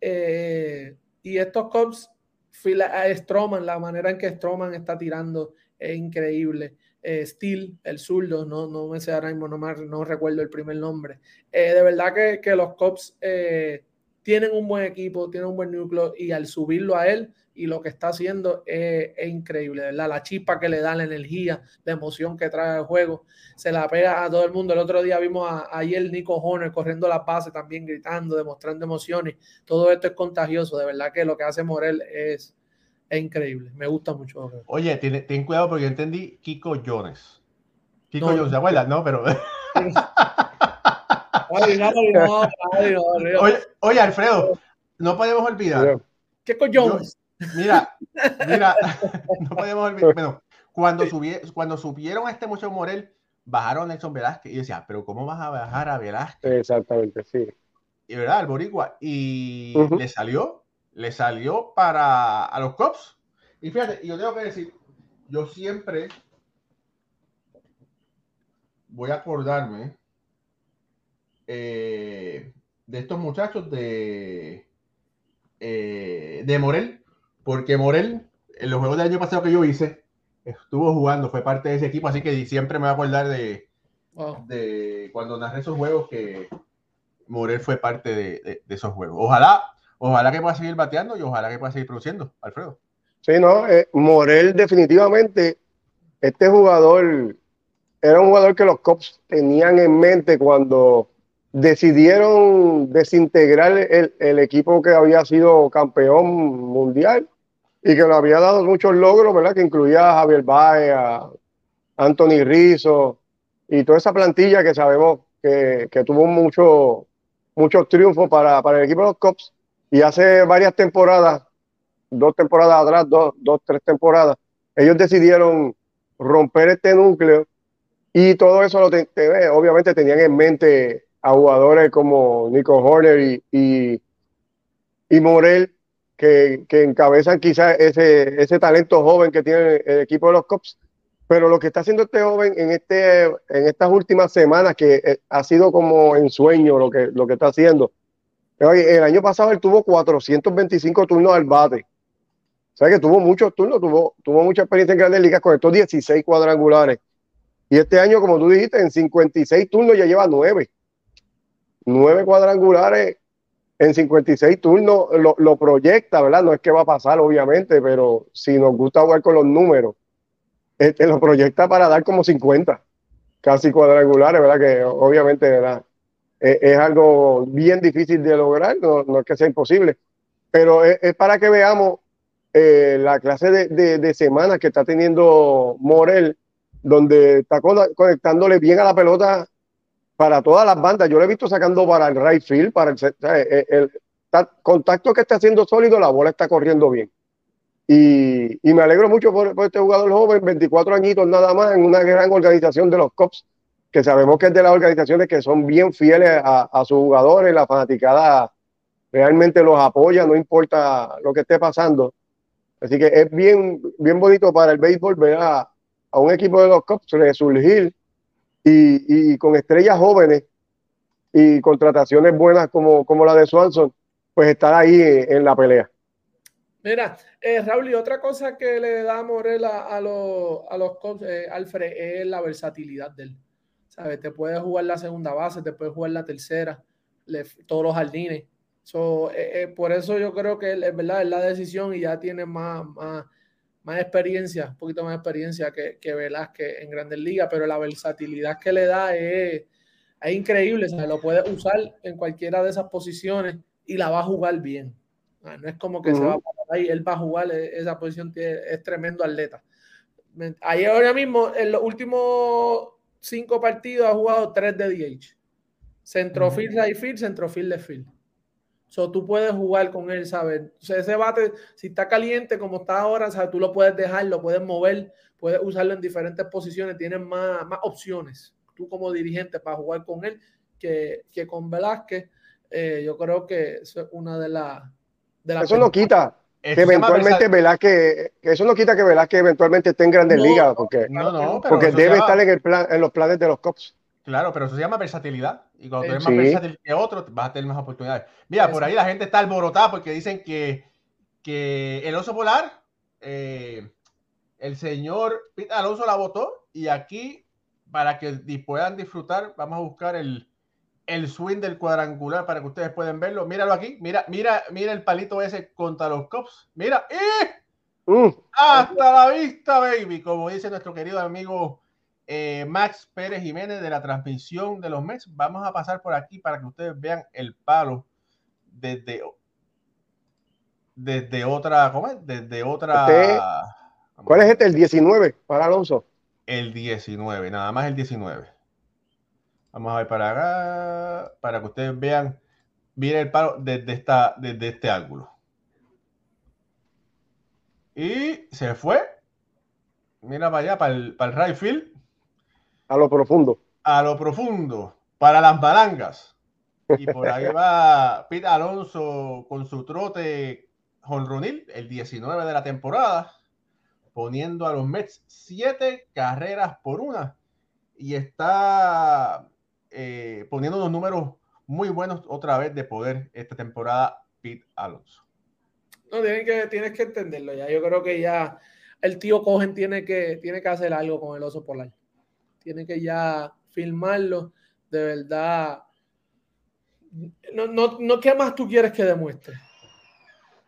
y estos Cubs, Stroman, la manera en que Stroman está tirando es increíble eh, Steel, el zurdo, no, no me sé ahora mismo, no, no recuerdo el primer nombre. Eh, de verdad que, que los Cops eh, tienen un buen equipo, tienen un buen núcleo y al subirlo a él y lo que está haciendo es, increíble, ¿verdad? La chispa que le da, la energía, la emoción que trae el juego, se la pega a todo el mundo. El otro día vimos a, ayer Nico Horner corriendo la base también, gritando, demostrando emociones. Todo esto es contagioso, de verdad que lo que hace Morel es, es increíble. Me gusta mucho. Oye, ten, ten cuidado porque yo entendí Kiko Jones. Kiko Jones, ¿se abuela? No, pero. oye, oye, Alfredo, no podemos olvidar. Kiko Jones. mira, mira, no podemos olvidar. Bueno, cuando, cuando subieron a este muchacho Morel, bajaron a Nelson Velázquez y decía, pero ¿cómo vas a bajar a Velázquez? Exactamente, sí. Y verdad, el Boricua. Y le salió le salió para a los Cops. Y fíjate, yo tengo que decir, yo siempre voy a acordarme. Eh, de estos muchachos de, eh, de Morel, porque Morel, en los juegos del año pasado que yo hice, estuvo jugando, fue parte de ese equipo, así que siempre me voy a acordar de, de cuando narré esos juegos que Morel fue parte de, esos juegos. Ojalá, ojalá que pueda seguir bateando y ojalá que pueda seguir produciendo, Alfredo. Sí, no, eh, Morel definitivamente, este jugador era un jugador que los Cops tenían en mente cuando decidieron desintegrar el, equipo que había sido campeón mundial y que le había dado muchos logros, ¿verdad? Que incluía a Javier Baez, a Anthony Rizzo y toda esa plantilla que sabemos que, tuvo mucho, muchos triunfos para, para, el equipo de los Cops. Y hace varias temporadas, dos temporadas atrás, dos, dos, tres temporadas, ellos decidieron romper este núcleo y todo eso lo obviamente tenían en mente a jugadores como Nico Horner y, y, Morel, que, que, encabezan quizás ese, ese talento joven que tiene el equipo de los Cops. Pero lo que está haciendo este joven en, este, en estas últimas semanas, que eh, ha sido como en sueño lo que, lo que está haciendo. El año pasado él tuvo 425 turnos al bate. O sea que tuvo muchos turnos, tuvo, tuvo mucha experiencia en grandes ligas, con estos 16 cuadrangulares. Y este año, como tú dijiste, en 56 turnos ya lleva 9. 9 cuadrangulares en 56 turnos lo, proyecta, ¿verdad? No es que va a pasar, obviamente, pero si nos gusta jugar con los números, este, lo proyecta para dar como 50, casi cuadrangulares, ¿verdad? Que obviamente, ¿verdad? Es, algo bien difícil de lograr, no, es que sea imposible, pero es, para que veamos eh, la clase de, de semanas que está teniendo Morel donde está conectándole bien a la pelota para todas las bandas. Yo lo he visto sacando para el right field, para el, contacto que está haciendo sólido, la bola está corriendo bien. Y, me alegro mucho por, este jugador joven, 24 añitos nada más, en una gran organización de los Cops, que sabemos que es de las organizaciones que son bien fieles a, sus jugadores, la fanaticada realmente los apoya, no importa lo que esté pasando. Así que es bien, bien bonito para el béisbol ver a, a un equipo de los Cubs resurgir y, y con estrellas jóvenes y contrataciones buenas como, como la de Swanson, pues estar ahí en, la pelea. Mira, eh, Raúl, y otra cosa que le da Morela a, los, a los eh, Alfred, es la versatilidad de él. ¿Sabes? Te puede jugar la segunda base, te puede jugar la tercera, todos los jardines. So, eh, eh, por eso yo creo que es verdad, es la decisión y ya tiene más, más, más experiencia, un poquito más experiencia que, que Velázquez en Grandes Ligas, pero la versatilidad que le da es, es increíble, se lo puede usar en cualquiera de esas posiciones y la va a jugar bien. No es como que se va a pasar ahí, él va a jugar e, esa posición, es tremendo atleta. Ahí ahora mismo, en los últimos cinco partidos, ha jugado tres de DH. Centrofield, right field, centrofield, left field. So, tú puedes jugar con él, ¿sabes? O sea, ese bate, si está caliente como está ahora, ¿sabes? Tú lo puedes dejar, lo puedes mover, puedes usarlo en diferentes posiciones, tienes más, más opciones, tú como dirigente, para jugar con él, que, que con Velázquez. Eh, yo creo que eso es una de las... De eso no quita que eventualmente Velázquez, que eso no quita que Velázquez eventualmente esté en Grandes Ligas, porque, porque debe estar en, el plan, en los planes de los Cops. Claro, pero eso se llama versatilidad. Y cuando tú eres más versátil que otro, vas a tener más oportunidades. Mira, por ahí la gente está alborotada porque dicen que, que el oso polar, eh, el señor Pete Alonso la votó y aquí, para que puedan disfrutar, vamos a buscar el, el swing del cuadrangular para que ustedes puedan verlo. Míralo aquí, mira, mira, mira el palito ese contra los cops. Mira, ¡y! Uh. hasta la vista, baby, como dice nuestro querido amigo eh, Max Pérez Jiménez de la transmisión de los Mets. Vamos a pasar por aquí para que ustedes vean el palo desde, desde otra, ¿cómo es? Desde otra. Este, ¿Cuál es este? El 19 para Alonso. El 19, nada más el 19. Vamos a ver para acá, para que ustedes vean, miren el palo desde, esta, desde este ángulo. Y se fue. Mira para allá, para el, para el right field. A lo profundo. A lo profundo, para las balangas. Y por ahí va Pete Alonso con su trote jonronil, el 19 de la temporada, poniendo a los Mets siete carreras por una. Y está eh, poniendo unos números muy buenos otra vez de poder esta temporada Pete Alonso. No, tienes que, tienes que entenderlo ya. Yo creo que ya el tío Cogen tiene que, tiene que hacer algo con el oso polar. Tiene que ya filmarlo. De verdad. No, no, no ¿qué más tú quieres que demuestre?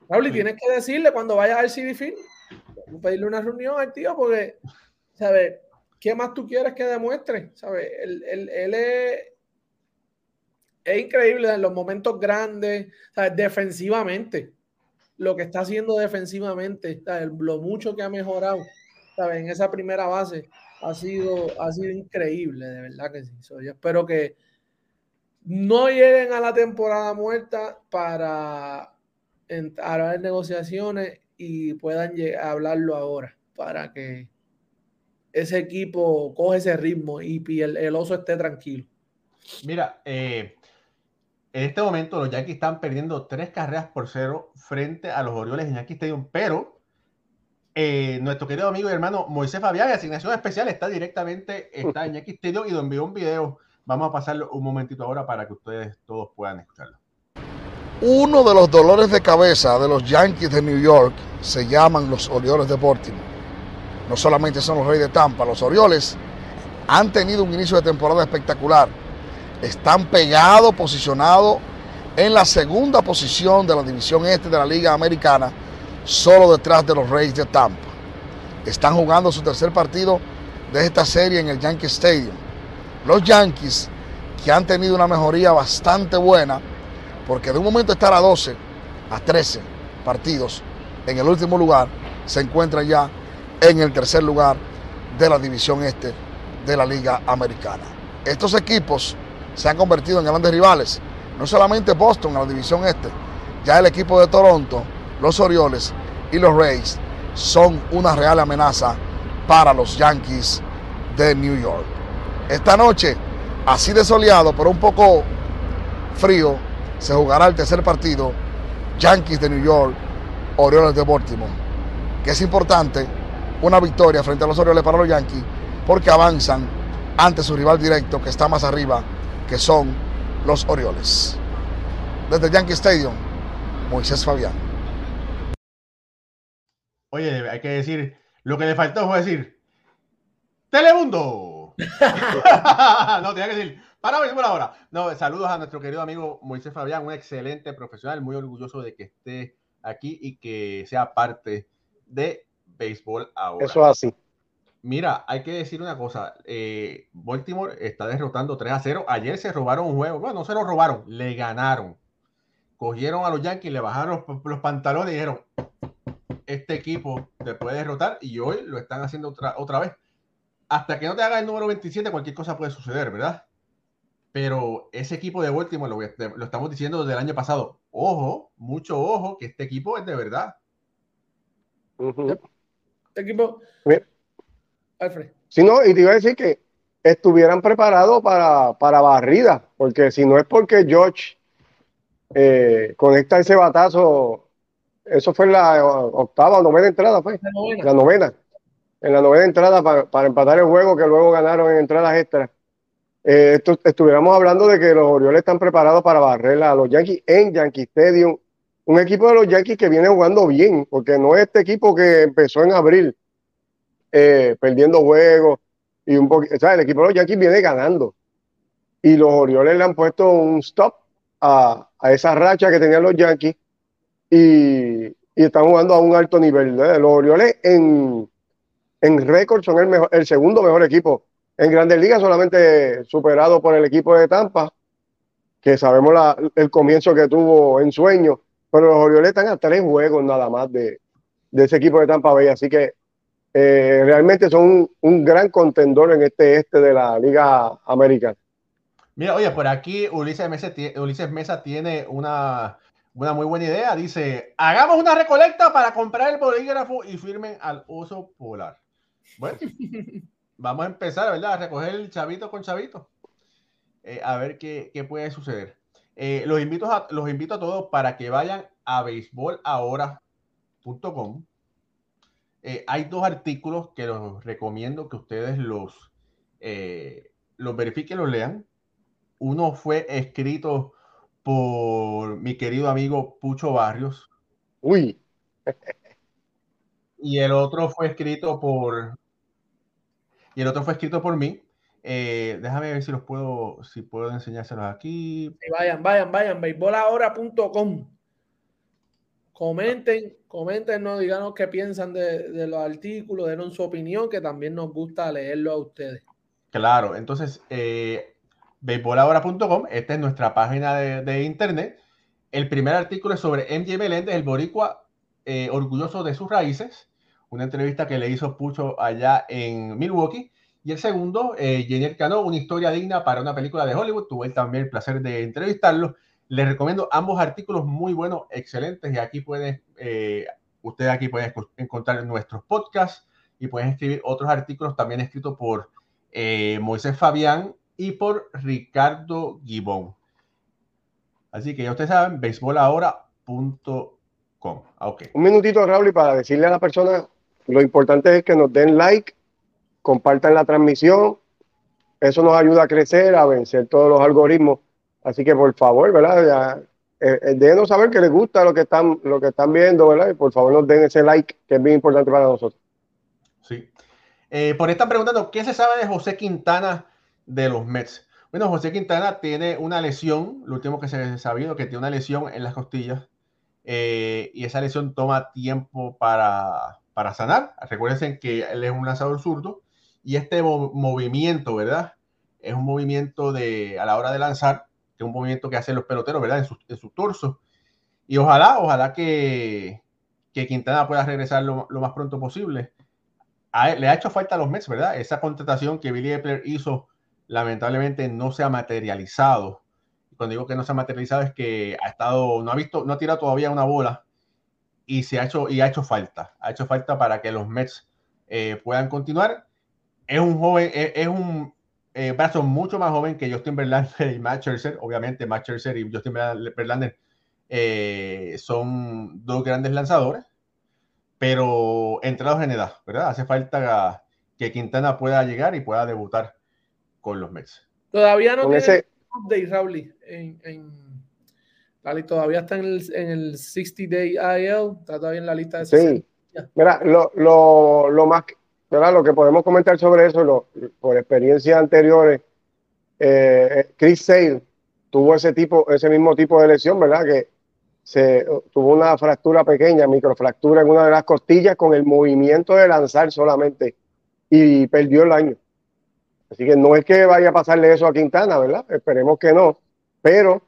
Raúl, y tienes que decirle cuando vayas al CD pedirle una reunión al tío porque, ¿sabes? ¿Qué más tú quieres que demuestre? ¿Sabes? Él, él, es, es, increíble en los momentos grandes, ¿sabes? Defensivamente lo que está haciendo defensivamente, lo mucho que ha mejorado en esa primera base ha sido, ha sido increíble, de verdad que sí. yo espero que no lleguen a la temporada muerta para entrar en negociaciones y puedan hablarlo ahora para que ese equipo coge ese ritmo y el, el oso esté tranquilo. Mira, eh, en este momento los Yankees están perdiendo tres carreras por cero frente a los Orioles en Yankee Stadium, pero eh, nuestro querido amigo y hermano Moisés Fabián, de asignación especial, está directamente está en Stadium y envió un video. Vamos a pasarlo un momentito ahora para que ustedes todos puedan escucharlo. Uno de los dolores de cabeza de los Yankees de New York se llaman los Orioles de Baltimore. No solamente son los Reyes de Tampa, los Orioles han tenido un inicio de temporada espectacular están pegados, posicionados en la segunda posición de la división este de la Liga Americana, solo detrás de los Reyes de Tampa. Están jugando su tercer partido de esta serie en el Yankee Stadium. Los Yankees, que han tenido una mejoría bastante buena, porque de un momento estar a 12, a 13 partidos en el último lugar, se encuentran ya en el tercer lugar de la división este de la Liga Americana. Estos equipos se han convertido en grandes rivales. No solamente Boston en la división este, ya el equipo de Toronto, los Orioles y los Rays son una real amenaza para los Yankees de New York. Esta noche, así de soleado, pero un poco frío, se jugará el tercer partido, Yankees de New York, Orioles de Baltimore, que es importante una victoria frente a los Orioles para los Yankees, porque avanzan ante su rival directo que está más arriba que son los Orioles. Desde Yankee Stadium, Moisés Fabián. Oye, hay que decir, lo que le faltó fue decir, Telemundo. no, tenía que decir, para por ahora. No, saludos a nuestro querido amigo Moisés Fabián, un excelente profesional, muy orgulloso de que esté aquí y que sea parte de béisbol ahora. Eso así. Mira, hay que decir una cosa. Eh, Baltimore está derrotando 3 a 0. Ayer se robaron un juego. Bueno, no se lo robaron, le ganaron. Cogieron a los Yankees, le bajaron los, pantalones y dijeron: Este equipo te puede derrotar. Y hoy lo están haciendo otra, otra vez. Hasta que no te haga el número 27, cualquier cosa puede suceder, ¿verdad? Pero ese equipo de Baltimore, lo, lo estamos diciendo desde el año pasado. Ojo, mucho ojo, que este equipo es de verdad. Este equipo. Alfred. Si no, y te iba a decir que estuvieran preparados para, para barrida, porque si no es porque George eh, conecta ese batazo, eso fue la octava o novena entrada, fue. La novena. En la novena entrada para, empatar el juego que luego ganaron en entradas extras. Eh, estuviéramos hablando de que los Orioles están preparados para barrer a los Yankees en Yankee Stadium. Un equipo de los Yankees que viene jugando bien, porque no es este equipo que empezó en abril eh, perdiendo juegos y un poquito, o el equipo de los Yankees viene ganando y los Orioles le han puesto un stop a, esa racha que tenían los Yankees y, están jugando a un alto nivel. Los Orioles en, en récord son el, mejor, el segundo mejor equipo en Grandes Ligas, solamente superado por el equipo de Tampa, que sabemos el comienzo que tuvo en sueño, pero los Orioles están a tres juegos nada más de, de ese equipo de Tampa Bay, así que eh, realmente son un, gran contendor en este este de la Liga Americana. Mira, oye, por aquí Ulises Mesa, Ulises Mesa tiene una, una muy buena idea. Dice, hagamos una recolecta para comprar el bolígrafo y firmen al oso polar. Bueno, vamos a empezar, ¿verdad? A recoger el chavito con chavito. Eh, a ver qué, qué puede suceder. Eh, los, invito a, los invito a todos para que vayan a beisbolahora.com eh, hay dos artículos que los recomiendo que ustedes los, eh, los verifiquen, los lean. uno fue escrito por mi querido amigo Pucho Barrios. Uy. y el otro fue escrito por. Y el otro fue escrito por mí. Eh, déjame ver si los puedo, si puedo enseñárselos aquí. vayan, vayan, vayan, beisbolahora.com. Comenten, comenten, no díganos qué piensan de, los artículos, denos su opinión, que también nos gusta leerlo a ustedes. Claro, entonces, eh, beisbolahora.com, esta es nuestra página de, internet. El primer artículo es sobre MJ Meléndez, el boricua eh, orgulloso de sus raíces, una entrevista que le hizo Pucho allá en Milwaukee. Y el segundo, eh, Jenner Cano, una historia digna para una película de Hollywood. Tuve también el placer de entrevistarlo. Les recomiendo ambos artículos muy buenos, excelentes. Y aquí pueden, eh, ustedes aquí pueden encontrar nuestros podcasts y pueden escribir otros artículos también escritos por eh, Moisés Fabián y por Ricardo Gibón. Así que ya ustedes saben, beisbolahora.com. Ah, okay. Un minutito, Raúl, y para decirle a la persona, lo importante es que nos den like compartan la transmisión. Eso nos ayuda a crecer, a vencer todos los algoritmos. Así que por favor, ¿verdad? Ya, eh, eh déjenos saber que les gusta lo que están, lo que están viendo, ¿verdad? Y por favor nos den ese like, que es bien importante para nosotros. Sí. Eh, por estar preguntando, ¿qué se sabe de José Quintana de los Mets? Bueno, José Quintana tiene una lesión, lo último que se ha sabido, que tiene una lesión en las costillas. Eh, y esa lesión toma tiempo para, para sanar. Recuerden que él es un lanzador zurdo y este movimiento, ¿verdad? Es un movimiento de, a la hora de lanzar, es un movimiento que hacen los peloteros, ¿verdad? En su, en torso. Y ojalá, ojalá que, que Quintana pueda regresar lo, lo más pronto posible. le ha hecho falta a los Mets, ¿verdad? Esa contratación que Billy Epler hizo, lamentablemente no se ha materializado. Cuando digo que no se ha materializado es que ha estado, no ha visto, no ha tirado todavía una bola y se ha hecho, y ha hecho falta. Ha hecho falta para que los Mets eh, puedan continuar es un joven, es, un eh, brazo mucho más joven que Justin Verlander y Matt Scherzer. Obviamente, Matt Scherzer y Justin Verlander eh, son dos grandes lanzadores, pero entrados en edad, ¿verdad? Hace falta que Quintana pueda llegar y pueda debutar con los Mets. Todavía no tiene ese... update, Raúl, en, en... todavía está en el, en el 60 Day IL, está todavía en la lista de Sí. Mira, lo, lo, lo, más, lo que podemos comentar sobre eso, por experiencias anteriores, eh, Chris Sale tuvo ese tipo, ese mismo tipo de lesión, ¿verdad? Que se tuvo una fractura pequeña, microfractura en una de las costillas con el movimiento de lanzar solamente y perdió el año. Así que no es que vaya a pasarle eso a Quintana, ¿verdad? Esperemos que no. Pero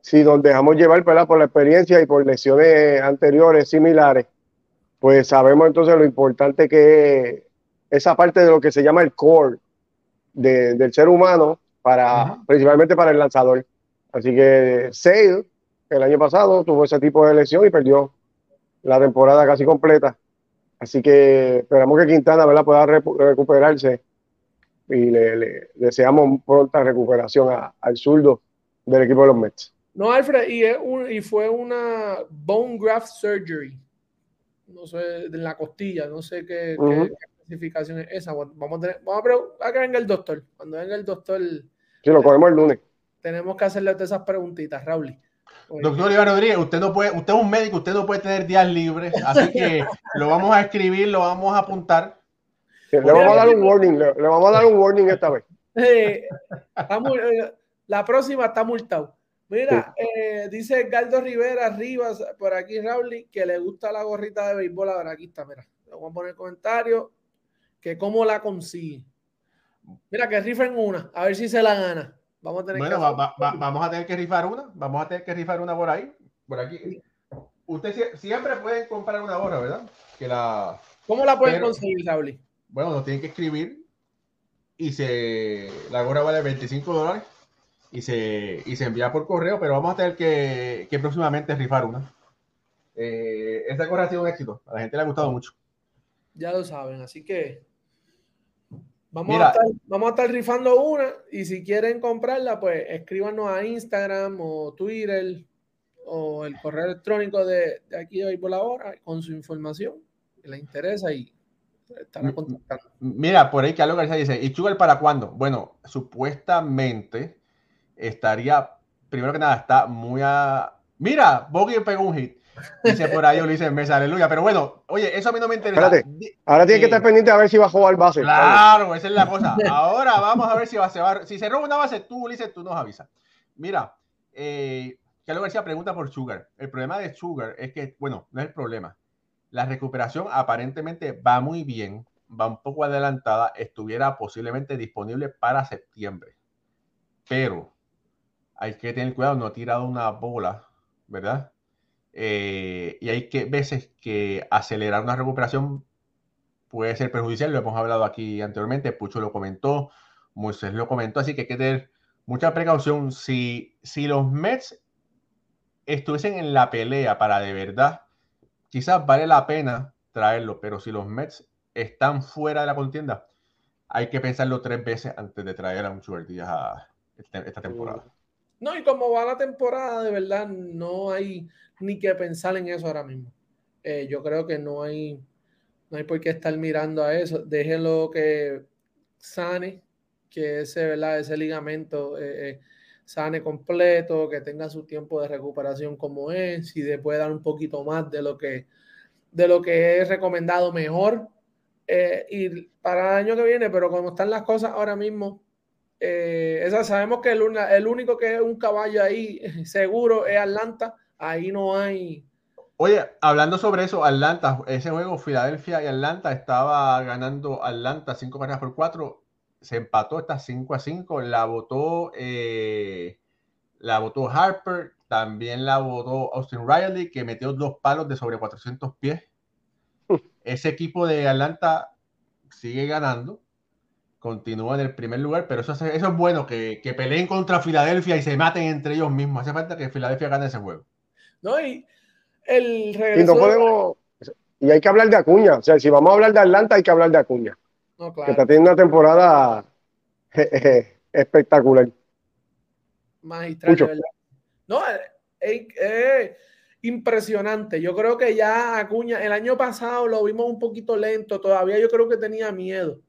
si nos dejamos llevar ¿verdad? por la experiencia y por lesiones anteriores similares, pues sabemos entonces lo importante que es esa parte de lo que se llama el core del ser humano, para, principalmente para el lanzador. Así que Sale, el año pasado, tuvo ese tipo de lesión y perdió la temporada casi completa. Así que esperamos que Quintana ¿verdad? pueda recuperarse y le, deseamos pronta recuperación al zurdo del equipo de los Mets. No, Alfred, y, y fue una bone graft surgery, no sé, de la costilla, no sé qué, es esa. Vamos a, tener, vamos a, que venga el doctor. Cuando venga el doctor. Sí, lo cogemos el lunes. Tenemos que hacerle todas esas preguntitas, Raúl. Doctor Iván Rodríguez, usted no puede, usted es un médico, usted no puede tener días libres, así que lo vamos a escribir, lo vamos a apuntar. Le vamos a dar un warning, le, vamos a dar un warning esta vez. Eh, eh, la próxima está multado. Mira, eh, dice Galdo Rivera Rivas por aquí, Raúl, que le gusta la gorrita de béisbol. Ahora aquí está, mira. Le vamos a poner comentario que cómo la consigue. Mira, que rifen una, a ver si se la gana. Vamos a tener bueno, que vamos a tener que rifar una, vamos a tener que rifar una por ahí, por aquí. Usted siempre puede comprar una gorra, ¿verdad? Que la, ¿Cómo la pueden conseguir, Sauli? Bueno, nos tienen que escribir y se la gorra vale 25 dólares y se, y se envía por correo, pero vamos a tener que, que próximamente rifar una. Eh, esta gorra ha sido un éxito, a la gente le ha gustado mucho. Ya lo saben, así que Vamos, a estar, vamos a estar rifando una y si quieren comprarla, pues escríbanos a Instagram o Twitter o el correo electrónico de, aquí de hoy por la hora con su información que les interesa y estará contactando. Mira, por ahí que Carlos García dice, ¿y Sugar para cuándo? Bueno, supuestamente estaría, primero que nada, está muy a... Mira, Bogey pegó un hit. Dice por ahí Ulises Mesa, aleluya. Pero bueno, oye, eso a mí no me interesa. ahora tiene que estar pendiente a ver si va a jugar base. Claro, esa es la cosa. Ahora vamos a ver si va, se va. Si se roba una base, tú, Ulises, tú nos avisas. Mira, eh, Carlos García pregunta por Sugar. El problema de Sugar es que, bueno, no es el problema. La recuperación aparentemente va muy bien, va un poco adelantada, estuviera posiblemente disponible para septiembre. Pero hay que tener cuidado, no ha tirado una bola, ¿verdad? Eh, y hay que veces que acelerar una recuperación puede ser perjudicial, lo hemos hablado aquí anteriormente, Pucho lo comentó, Moisés lo comentó, así que hay que tener mucha precaución. Si, si los Mets estuviesen en la pelea para de verdad, quizás vale la pena traerlo, pero si los Mets están fuera de la contienda, hay que pensarlo tres veces antes de traer a un Díaz a esta temporada. No, y como va la temporada, de verdad, no hay ni que pensar en eso ahora mismo. Eh, yo creo que no hay, no hay por qué estar mirando a eso. Déjenlo que sane, que ese, ¿verdad? ese ligamento eh, eh, sane completo, que tenga su tiempo de recuperación como es, si le puede dar un poquito más de lo que, de lo que es recomendado mejor. y para el año que viene, pero como están las cosas ahora mismo, eh, esa, sabemos que el, el, único que es un caballo ahí seguro es Atlanta. Ahí no hay. Oye, hablando sobre eso, Atlanta, ese juego, Filadelfia y Atlanta, estaba ganando Atlanta 5 carreras por 4. Se empató hasta 5 a 5. La votó, eh, la votó Harper. También la votó Austin Riley, que metió dos palos de sobre 400 pies. Ese equipo de Atlanta sigue ganando continúa en el primer lugar, pero eso, eso es bueno, que, que, peleen contra Filadelfia y se maten entre ellos mismos. Hace falta que Filadelfia gane ese juego. No, y el regreso... Y, no podemos, y hay que hablar de Acuña. O sea, si vamos a hablar de Atlanta, hay que hablar de Acuña. No, claro. Que está teniendo una temporada espectacular. Magistral, ¿verdad? No, es impresionante. Yo creo que ya Acuña, el año pasado lo vimos un poquito lento, todavía yo creo que tenía miedo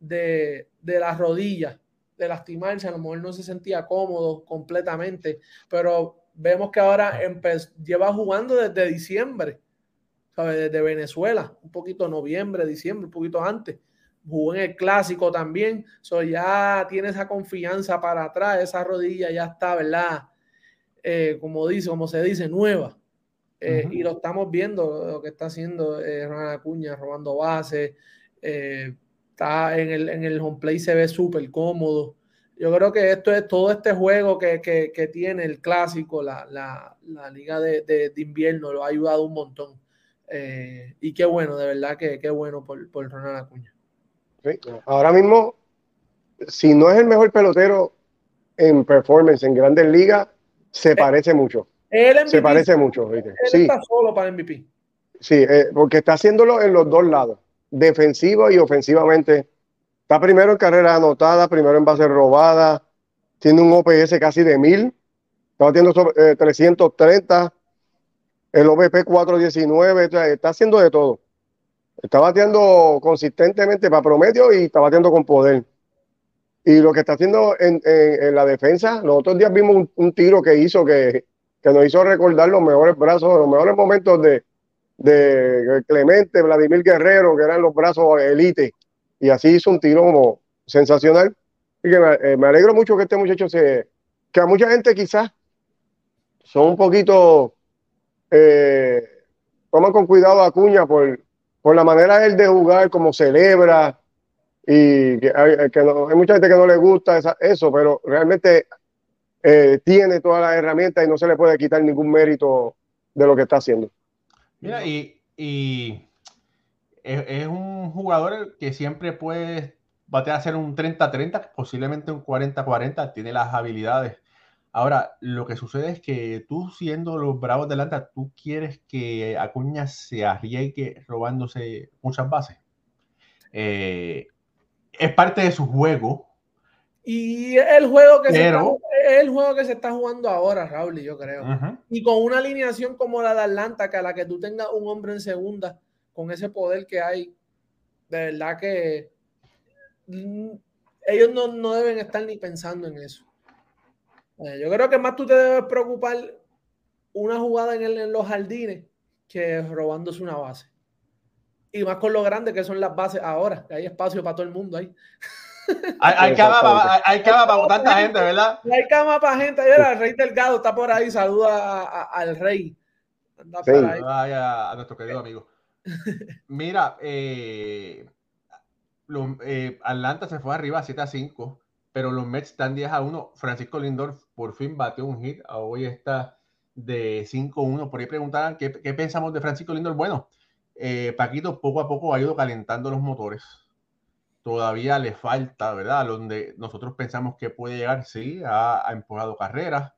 de, de las rodillas, de lastimarse, a lo mejor no se sentía cómodo completamente, pero vemos que ahora lleva jugando desde diciembre, ¿sabes? Desde Venezuela, un poquito noviembre, diciembre, un poquito antes. Jugó en el clásico también, so ya tiene esa confianza para atrás, esa rodilla ya está, ¿verdad? Eh, como dice, como se dice, nueva. Eh, y lo estamos viendo, lo que está haciendo eh, Acuña, robando bases, está en el, en el home play, se ve súper cómodo. Yo creo que esto es todo este juego que, que, que tiene el clásico, la, la, la liga de, de, de, invierno, lo ha ayudado un montón. Y qué bueno, de verdad que qué bueno por, por Ronald Acuña. Sí. Ahora mismo, si no es el mejor pelotero en performance en grandes ligas, se eh, parece mucho. se parece mucho. Él sí. está solo para MVP. Sí, eh, porque está haciéndolo en los dos lados defensivo y ofensivamente. Está primero en carrera anotada, primero en base robada, tiene un OPS casi de mil, está batiendo sobre, 330, el OVP 419, está haciendo de todo. Está bateando consistentemente para promedio y está bateando con poder. Y lo que está haciendo en, la defensa, los otros días vimos un, tiro que hizo que, que, nos hizo recordar los mejores brazos, los mejores momentos de, de Clemente, Vladimir Guerrero, que eran los brazos elite, y así hizo un tiro como sensacional. Y que me, eh, alegro mucho que este muchacho se, que a mucha gente quizás son un poquito, eh, toman con cuidado a Acuña por, por la manera él de jugar, como celebra, y que hay, que hay mucha gente que no le gusta eso, pero realmente eh, tiene todas las herramientas y no se le puede quitar ningún mérito de lo que está haciendo. Mira, y, es, un jugador que siempre puede batear a hacer un 30-30, posiblemente un 40-40, tiene las habilidades. Ahora, lo que sucede es que tú siendo los Bravos de Atlanta, tú quieres que Acuña se arriesgue robándose muchas bases. Eh, es parte de su juego, y el juego que se está, el juego que se está jugando ahora, Raúl, yo creo. Y con una alineación como la de Atlanta, que a la que tú tengas un hombre en segunda, con ese poder que hay, de verdad que mm, ellos no, no, deben estar ni pensando en eso. Eh, yo creo que más tú te debes preocupar una jugada en, los jardines que robándose una base. Y más con lo grande que son las bases ahora, que hay espacio para todo el mundo ahí. Hay, cama para, tanta gente, ¿verdad? Hay cama para gente. Ahí el Rey Delgado está por ahí. Saluda al Rey. a nuestro querido amigo. Mira, eh, eh, Atlanta se fue arriba 7 a 5, pero los Mets están 10 a 1. Francisco Lindor por fin batió un hit. Hoy está de 5-1. Por ahí preguntaban ¿qué, pensamos de Francisco Lindor. Bueno, eh, Paquito poco a poco ha ido calentando los motores. Todavía le falta, ¿verdad? Donde nosotros pensamos que puede llegar, sí, ha, empujado carreras,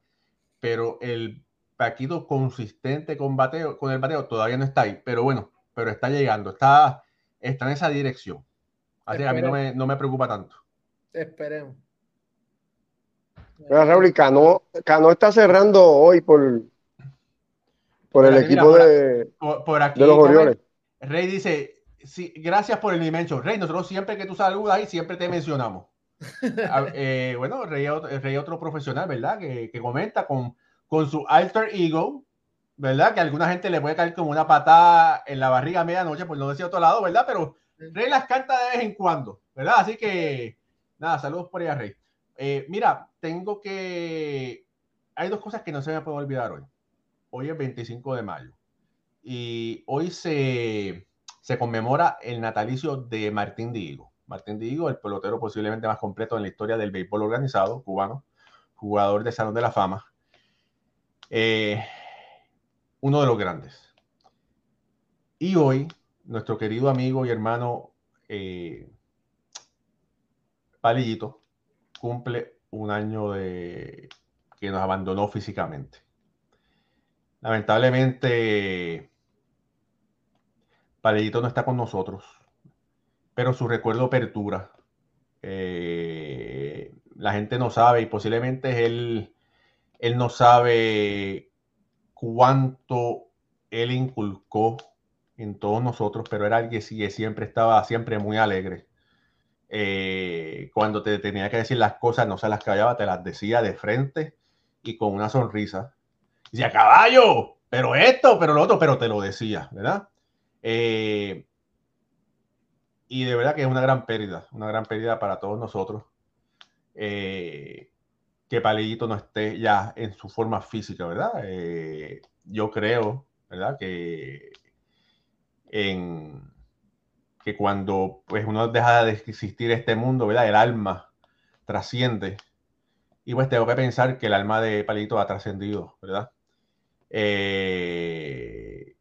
pero el Paquito consistente con, bateo, con el bateo todavía no está ahí. Pero bueno, pero está llegando, está, está en esa dirección. Así que a mí no me, no me preocupa tanto. Esperemos. Raúl, Cano, Cano está cerrando hoy por, por el equipo de, por, aquí, los Orioles. Rey dice, sí, gracias por el dimension. Rey, nosotros siempre que tú saludas ahí, siempre te mencionamos. Eh, bueno, Rey, Rey otro profesional, ¿verdad? Que, que, comenta con, con su alter ego, ¿verdad? Que a alguna gente le puede caer como una patada en la barriga a medianoche, por no decir otro lado, ¿verdad? Pero Rey las canta de vez en cuando, ¿verdad? Así que, nada, saludos por allá, Rey. Eh, mira, tengo que... Hay dos cosas que no se me pueden olvidar hoy. Hoy es 25 de mayo y hoy se, se conmemora el natalicio de Martín Diego. Martín Diego, el pelotero posiblemente más completo en la historia del béisbol organizado cubano, jugador de Salón de la Fama. Eh, uno de los grandes. Y hoy, nuestro querido amigo y hermano eh, Palillito cumple un año de que nos abandonó físicamente. Lamentablemente, Palillito no está con nosotros, pero su recuerdo apertura. Eh, la gente no sabe y posiblemente él, él no sabe cuánto él inculcó en todos nosotros, pero era alguien que siempre estaba siempre muy alegre. Eh, cuando te tenía que decir las cosas, no se las callaba, te las decía de frente y con una sonrisa. Decía, caballo, pero esto, pero lo otro, pero te lo decía, ¿verdad? Eh, y de verdad que es una gran pérdida, una gran pérdida para todos nosotros. Eh, que Palillito no esté ya en su forma física, ¿verdad? Eh, yo creo, ¿verdad? Que, en, que cuando pues, uno deja de existir este mundo, ¿verdad? El alma trasciende. Y pues tengo que pensar que el alma de Palillito ha trascendido, ¿verdad? Eh,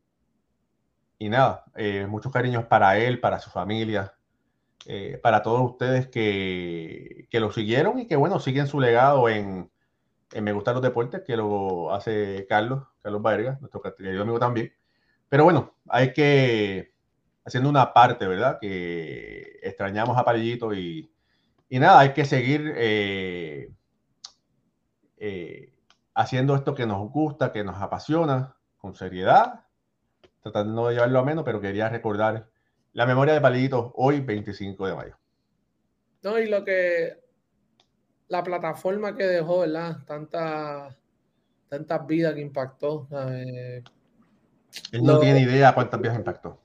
y nada, eh, muchos cariños para él, para su familia, eh, para todos ustedes que, que, lo siguieron y que, bueno, siguen su legado en, en, Me Gustan los Deportes, que lo hace Carlos, Carlos Vargas, nuestro querido amigo también. Pero bueno, hay que, haciendo una parte, ¿verdad? Que extrañamos a Palillito y, y nada, hay que seguir eh, eh, haciendo esto que nos gusta, que nos apasiona, con seriedad, tratando de llevarlo a menos, pero quería recordar la memoria de Palillito hoy, 25 de mayo. No, y lo que la plataforma que dejó, ¿verdad? Tantas tantas vidas que impactó. Él no tiene idea cuántas vidas impactó.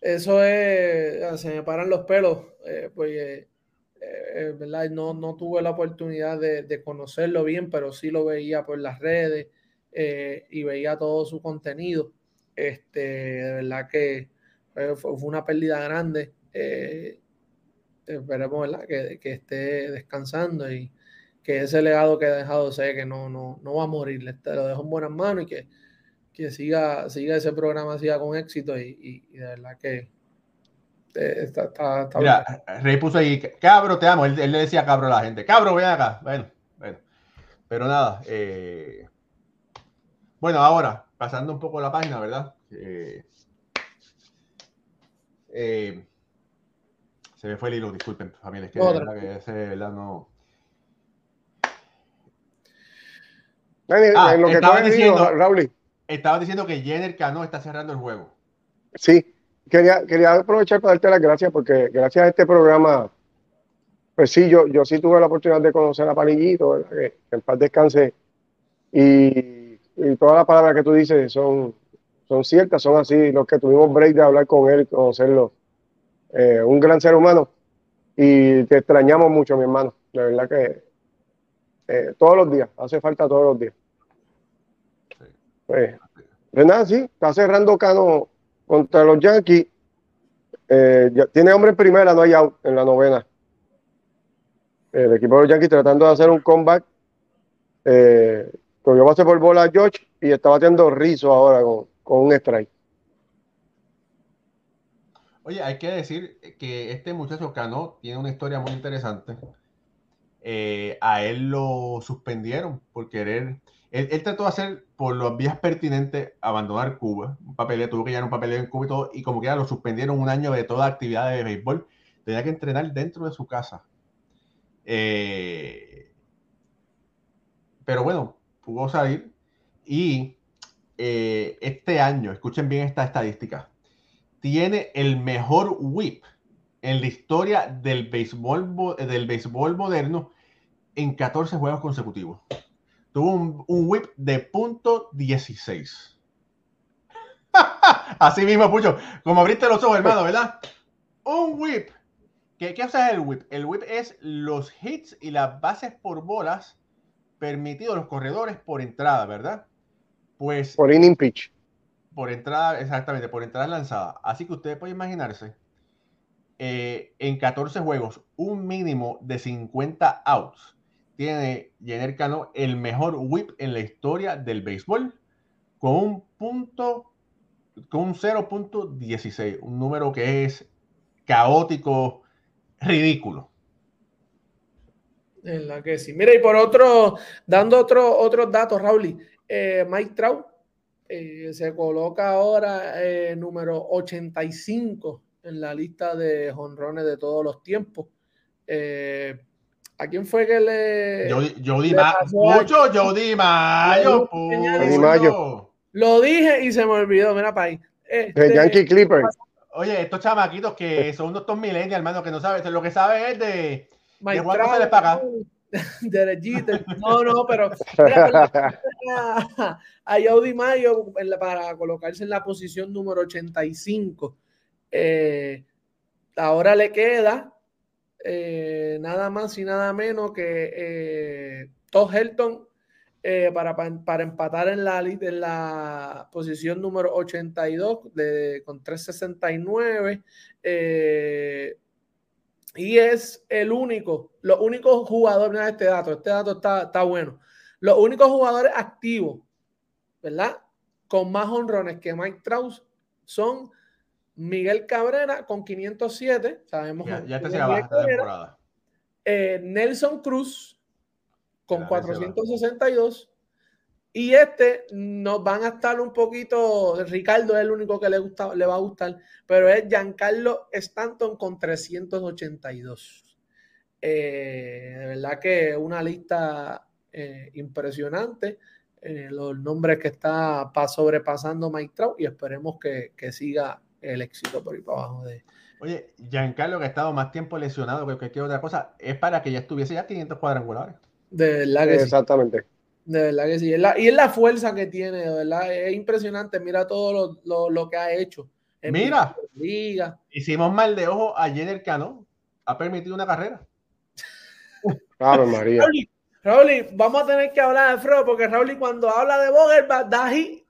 Eso es, se me paran los pelos, eh, pues, eh, eh, ¿verdad? No, no tuve la oportunidad de, de, conocerlo bien, pero sí lo veía por las redes y veía todo su contenido. Este, de verdad que fue, una pérdida grande. Esperemos Que, que, esté descansando y que ese legado que ha dejado sé que no, no, no va a morir, lo dejo en buenas manos y que, que siga, siga ese programa, siga con éxito y, de verdad que eh, está, está, Mira, Rey puso ahí, cabro, te amo, él, le decía cabro a la gente, cabro, ven acá, bueno, bueno, pero nada, eh, bueno, ahora, pasando un poco la página, ¿verdad? Eh, eh, se me fue el hilo, disculpen, familia. Es que, verdad que ese, verdad, no. Ah, lo que estaba diciendo, Raúl. Estaba diciendo que Jenner Cano está cerrando el juego. Sí, quería, aprovechar para darte las gracias porque gracias a este programa pues sí, yo, yo sí tuve la oportunidad de conocer a Palillito, que, en paz descanse. Y, y, todas las palabras que tú dices son, son ciertas, son así. Los que tuvimos break de hablar con él, conocerlo. Eh, un gran ser humano. Y te extrañamos mucho, mi hermano. De verdad que eh, todos los días, hace falta todos los días. Pues, sí, está cerrando Cano contra los Yankees. Eh, tiene hombre en primera, no hay out en la novena. El equipo de los Yankees tratando de hacer un comeback. Eh, cogió base por bola a George y está bateando Rizzo ahora con, con un strike. Oye, hay que decir que este muchacho Cano tiene una historia muy interesante. Eh, a él lo suspendieron por querer. Él, trató de hacer por las vías pertinentes abandonar Cuba. Un papeleo, tuvo que llevar un papeleo en Cuba y todo. Y como que lo suspendieron un año de toda actividad de béisbol. Tenía que entrenar dentro de su casa. Eh, pero bueno, pudo salir. Y eh, este año, escuchen bien esta estadística, tiene el mejor whip en la historia del béisbol, del béisbol moderno en 14 juegos consecutivos. Tuvo un, whip de punto 16. Así mismo, Pucho. Como abriste los ojos, hermano, ¿verdad? Un whip. ¿Qué, ¿Qué hace el whip? El whip es los hits y las bases por bolas permitidos los corredores por entrada, ¿verdad? Pues. Por inning pitch. Por entrada, exactamente, por entrada lanzada. Así que ustedes pueden imaginarse eh, en 14 juegos un mínimo de 50 outs. Tiene Jenner Cano el mejor whip en la historia del béisbol con un punto, con un 0.16, un número que es caótico, ridículo. En la que sí. Mira, y por otro, dando otro, otros datos, Raúl, eh, Mike Trout eh, se coloca ahora número 85 en la lista de jonrones de todos los tiempos. Eh, ¿A quién fue que le. Jody Mucho Jody Mayo. Mayo. Lo dije y se me olvidó. Mira, para ahí. Este, Yankee Clipper. Oye, estos chamaquitos que son unos millennials, hermano, que no saben, lo que saben es de, de cuánto se les paga. Derechito. No, no, pero a Jody Mayo para colocarse en la posición número 85 eh, ahora le queda eh, nada más y nada menos que eh, Todd Helton para, para, empatar en la, en la posición número 82 de, con 369. y es el único, los únicos jugadores, mira este dato, este dato está, está bueno. Los únicos jugadores activos, ¿verdad? Con más honrones que Mike Trout son Miguel Cabrera con 507, sabemos. Ya, te se esta temporada. Eh, Nelson Cruz con 462. Y este nos van a estar un poquito. Ricardo es el único que le, gusta, le va a gustar, pero es Giancarlo Stanton con 382. Eh, de verdad que una lista eh, impresionante. los nombres que está sobrepasando Mike Trout y esperemos que, que siga el éxito por ahí para abajo de. Oye, Giancarlo, que ha estado más tiempo lesionado que cualquier otra cosa, es para que ya estuviese ya 500 cuadrangulares. De verdad que Exactamente. De verdad que sí. y es la fuerza que tiene, de verdad. Es impresionante. Mira todo lo, que ha hecho. Mira, Liga. hicimos mal de ojo a Jenner Cano. Ha permitido una carrera. Claro, María. Raúl, vamos a tener que hablar de Fro, porque Raúl cuando habla de Boger da. Y...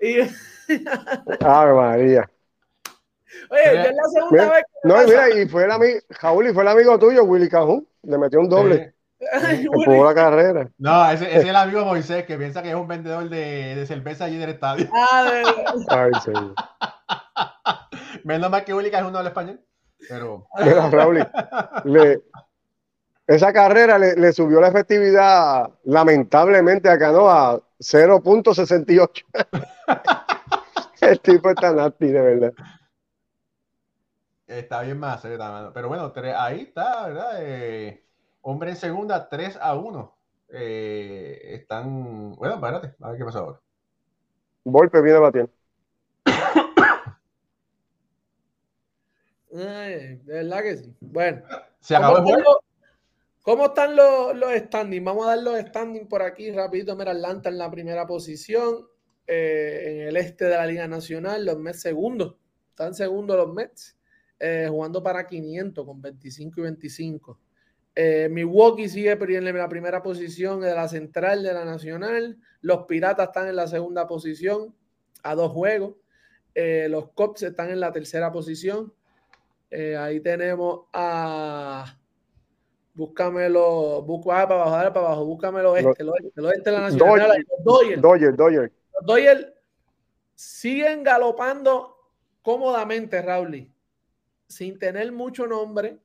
Ave María. Oye, yo es la segunda vez que No, mira, y fue el amigo, Jaúl, y fue el amigo tuyo, Willy Cajún. Le metió un doble. Jugó la carrera. No, ese, ese, es el amigo Moisés que piensa que es un vendedor de, de cerveza allí en el estadio. Ah, de Ay, sí. Menos mal que Willy Cajún no habla español. Pero. Mira, Raúl, le, esa carrera le, le, subió la efectividad lamentablemente acá, ¿no? A 0.68. el tipo está nasty, de verdad. Está bien más, pero bueno, ahí está, ¿verdad? Eh, hombre en segunda, 3 a 1. Eh, están. Bueno, espérate, a ver qué pasa ahora. Golpe viene batiendo. de verdad que sí. Bueno, se acabó el juego. ¿Cómo están los, los standings? Vamos a dar los standings por aquí rapidito. Mira, Atlanta en la primera posición. Eh, en el este de la Liga Nacional, los Mets segundos. Están segundos los Mets, eh, jugando para 500 con 25 y 25. Eh, Milwaukee sigue en la primera posición de la central de la Nacional. Los Piratas están en la segunda posición a dos juegos. los Cops están en la tercera posición. ahí tenemos a Búscamelo, busca para abajo, dale para abajo, búscamelo este, el oeste de la nacional. Doyer. Los Doyle siguen galopando cómodamente, Raúl, sin tener mucho nombre.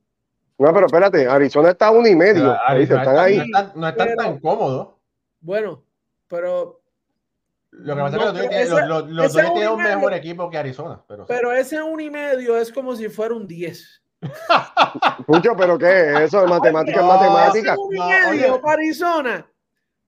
No, pero espérate, Arizona está a uno y medio. están ahí. No están, tan cómodos. Bueno, pero lo que pasa es que los, los, tienen un mejor equipo que Arizona. Pero, pero ese uno y medio es como si fuera un 10. Pucho, pero ¿qué es eso? ¿Matemática es matemática? un y medio para Arizona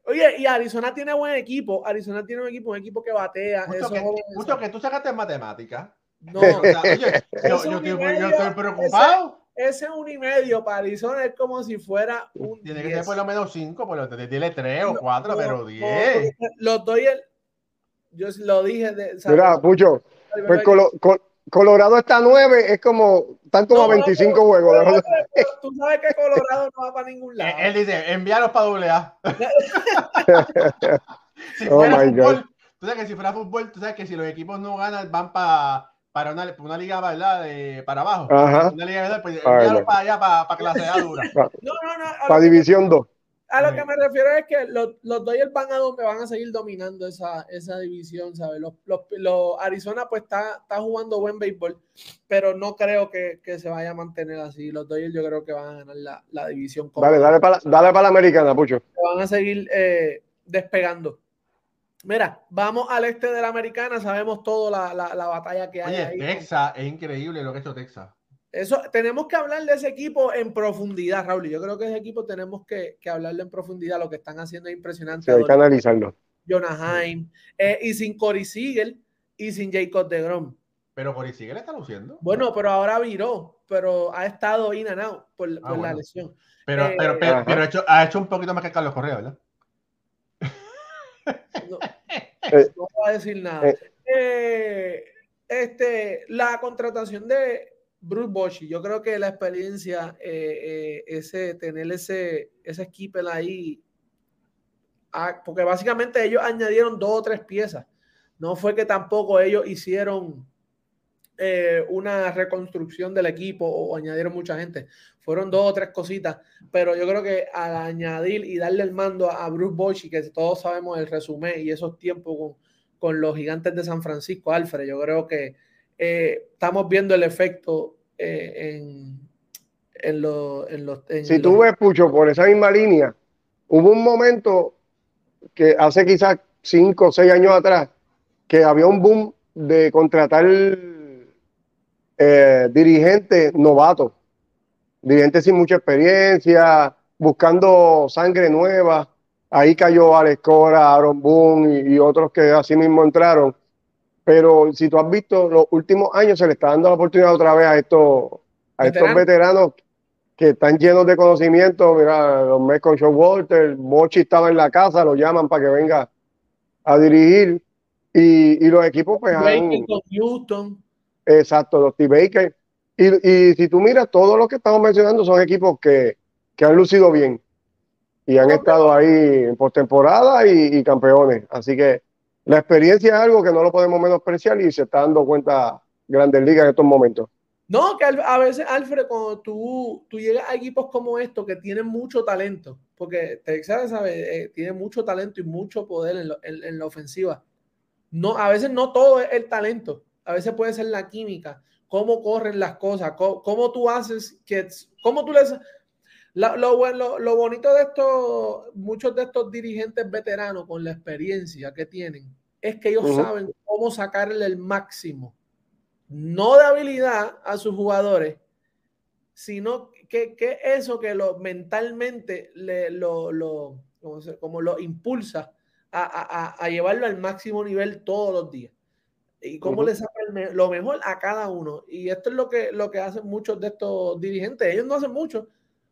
Oye, y Arizona tiene buen equipo. Arizona tiene un equipo, un equipo que batea. Mucho, que, mucho que, tú sacaste en matemática. No, o sea, oye, yo, yo, estoy, preocupado. Ese, ese, un y medio para Arizona es como si fuera un. Tiene que ser por lo menos cinco, pero tiene tres o cuatro, pero diez. los doy el. Yo lo dije. De, Mira, Pucho, pues colo, Colorado está a 9, es como, están como a 25 juegos. tú sabes que Colorado no va para ningún lado. Él, dice, envíalos para doble A. si oh fuera fútbol, tú sabes que si fuera fútbol, tú sabes que si los equipos no ganan, van para para una, una liga, ¿verdad? De, para abajo. Ajá. Una liga, ¿verdad? Pues para allá, para, para clase A dura. No, no, no. Para división 2. A lo que me refiero es que los, los Dodgers van a donde van a seguir dominando esa, esa división, ¿sabes? Los, los, Arizona pues está, está jugando buen béisbol, pero no creo que, que, se vaya a mantener así. Los Dodgers yo creo que van a ganar la, la división. Dale, dale para, dale para la americana, Pucho. Van a seguir eh, despegando. Mira, vamos al este de la americana, sabemos todo la, la, la batalla que hay. Oye, Texas, es increíble lo que ha hecho Texas. Eso, tenemos que hablar de ese equipo en profundidad, Raúl. Yo creo que ese equipo tenemos que, que hablarle en profundidad. Lo que están haciendo es impresionante. hay que analizarlo. Jonah Heim, eh, y sin Cory Siegel y sin Jacob de Grom. Pero Cory Siegel está luciendo. Bueno, pero ahora viró, pero ha estado in and out por, ah, la lesión. Pero, eh, pero, pero, pero ha, hecho, ha, hecho, un poquito más que Carlos Correa, ¿verdad? No, eh, no voy a decir nada. este, la contratación de Bruce Bochy, yo creo que la experiencia, eh, eh, ese, tener ese, ese skipper ahí, ah, porque básicamente ellos añadieron dos o tres piezas. No fue que tampoco ellos hicieron eh, una reconstrucción del equipo o, añadieron mucha gente. Fueron dos o tres cositas, pero yo creo que al añadir y darle el mando a, Bruce Bochy, que todos sabemos el resumen y esos tiempos con, con los gigantes de San Francisco, Alfred, yo creo que eh, estamos viendo el efecto eh, en, en, los... si tú ves, Pucho, por esa misma línea, hubo un momento que hace quizás cinco o seis años atrás, que había un boom de contratar eh, dirigentes novatos, dirigentes sin mucha experiencia, buscando sangre nueva. Ahí cayó Alex Cora, Aaron Boone y otros que así mismo entraron pero si tú has visto los últimos años, se le está dando la oportunidad otra vez a estos, a estos veteranos que están llenos de conocimiento. Mira, los mes con Sean Walter, Mochi estaba en la casa, lo llaman para que venga a dirigir. Y, y los equipos, pues. Han, Houston. Exacto, los T-Baker. Y, y, si tú miras, todos los que estamos mencionando son equipos que, que han lucido bien y han estado ahí en postemporada y, y campeones. Así que la experiencia es algo que no lo podemos menospreciar y se está dando cuenta Grandes Ligas en estos momentos. No, que a veces, Alfred, cuando tú, tú llegas a equipos como estos que tienen mucho talento, porque Texas sabe, eh, tiene mucho talento y mucho poder en, la ofensiva. No, a veces no todo es el talento, a veces puede ser la química, cómo corren las cosas, cómo, tú haces que, cómo tú les... lo, lo, lo, bonito de estos, muchos de estos dirigentes veteranos con la experiencia que tienen, es que ellos saben cómo sacarle el máximo, no de habilidad a sus jugadores, sino que, que eso que lo mentalmente le, lo, lo como, lo impulsa a, a, a, llevarlo al máximo nivel todos los días. Y cómo le sacan lo mejor a cada uno. Y esto es lo que, lo que hacen muchos de estos dirigentes. Ellos no hacen mucho,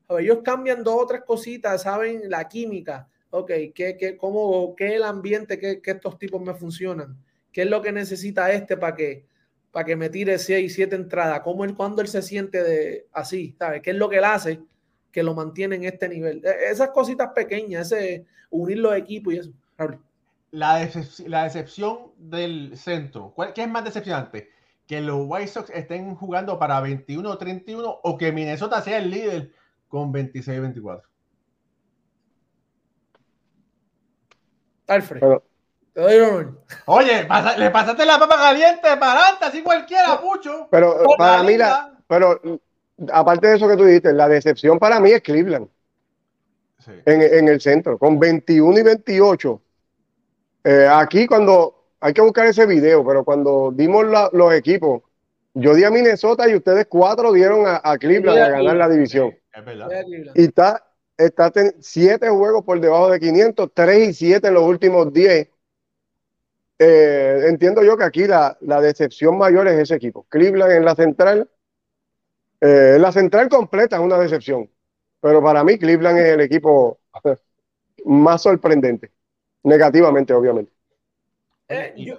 ellos cambian dos o tres cositas, saben la química, ok, ¿qué, qué, cómo, qué el ambiente que, estos tipos me funcionan, qué es lo que necesita este para que, para que me tire seis, siete entradas, cómo él, cuando él se siente de así, ¿sabes? ¿Qué es lo que él hace que lo mantiene en este nivel? E, esas cositas pequeñas, ese unir los equipos y eso. La, la decepción del centro, ¿qué es más decepcionante? que los White Sox estén jugando para 21 o 31 o que Minnesota sea el líder con 26-24. Alfred. te doy Oye, le pasaste la papa caliente para adelante, así cualquiera, Pucho. Pero para mí, pero aparte de eso que tú dijiste, la decepción para mí es Cleveland. En, en, el centro, con 21 y 28. Eh, aquí cuando hay que buscar ese video, pero cuando dimos los equipos, yo di a Minnesota y ustedes cuatro dieron a, Cleveland a ganar la división. Es verdad. Y está, está siete juegos por debajo de 500, tres y siete en los últimos diez. Eh, entiendo yo que aquí la, decepción mayor es ese equipo. Cleveland en la central, eh, la central completa es una decepción, pero para mí Cleveland es el equipo más sorprendente, negativamente, obviamente. Eh, yo,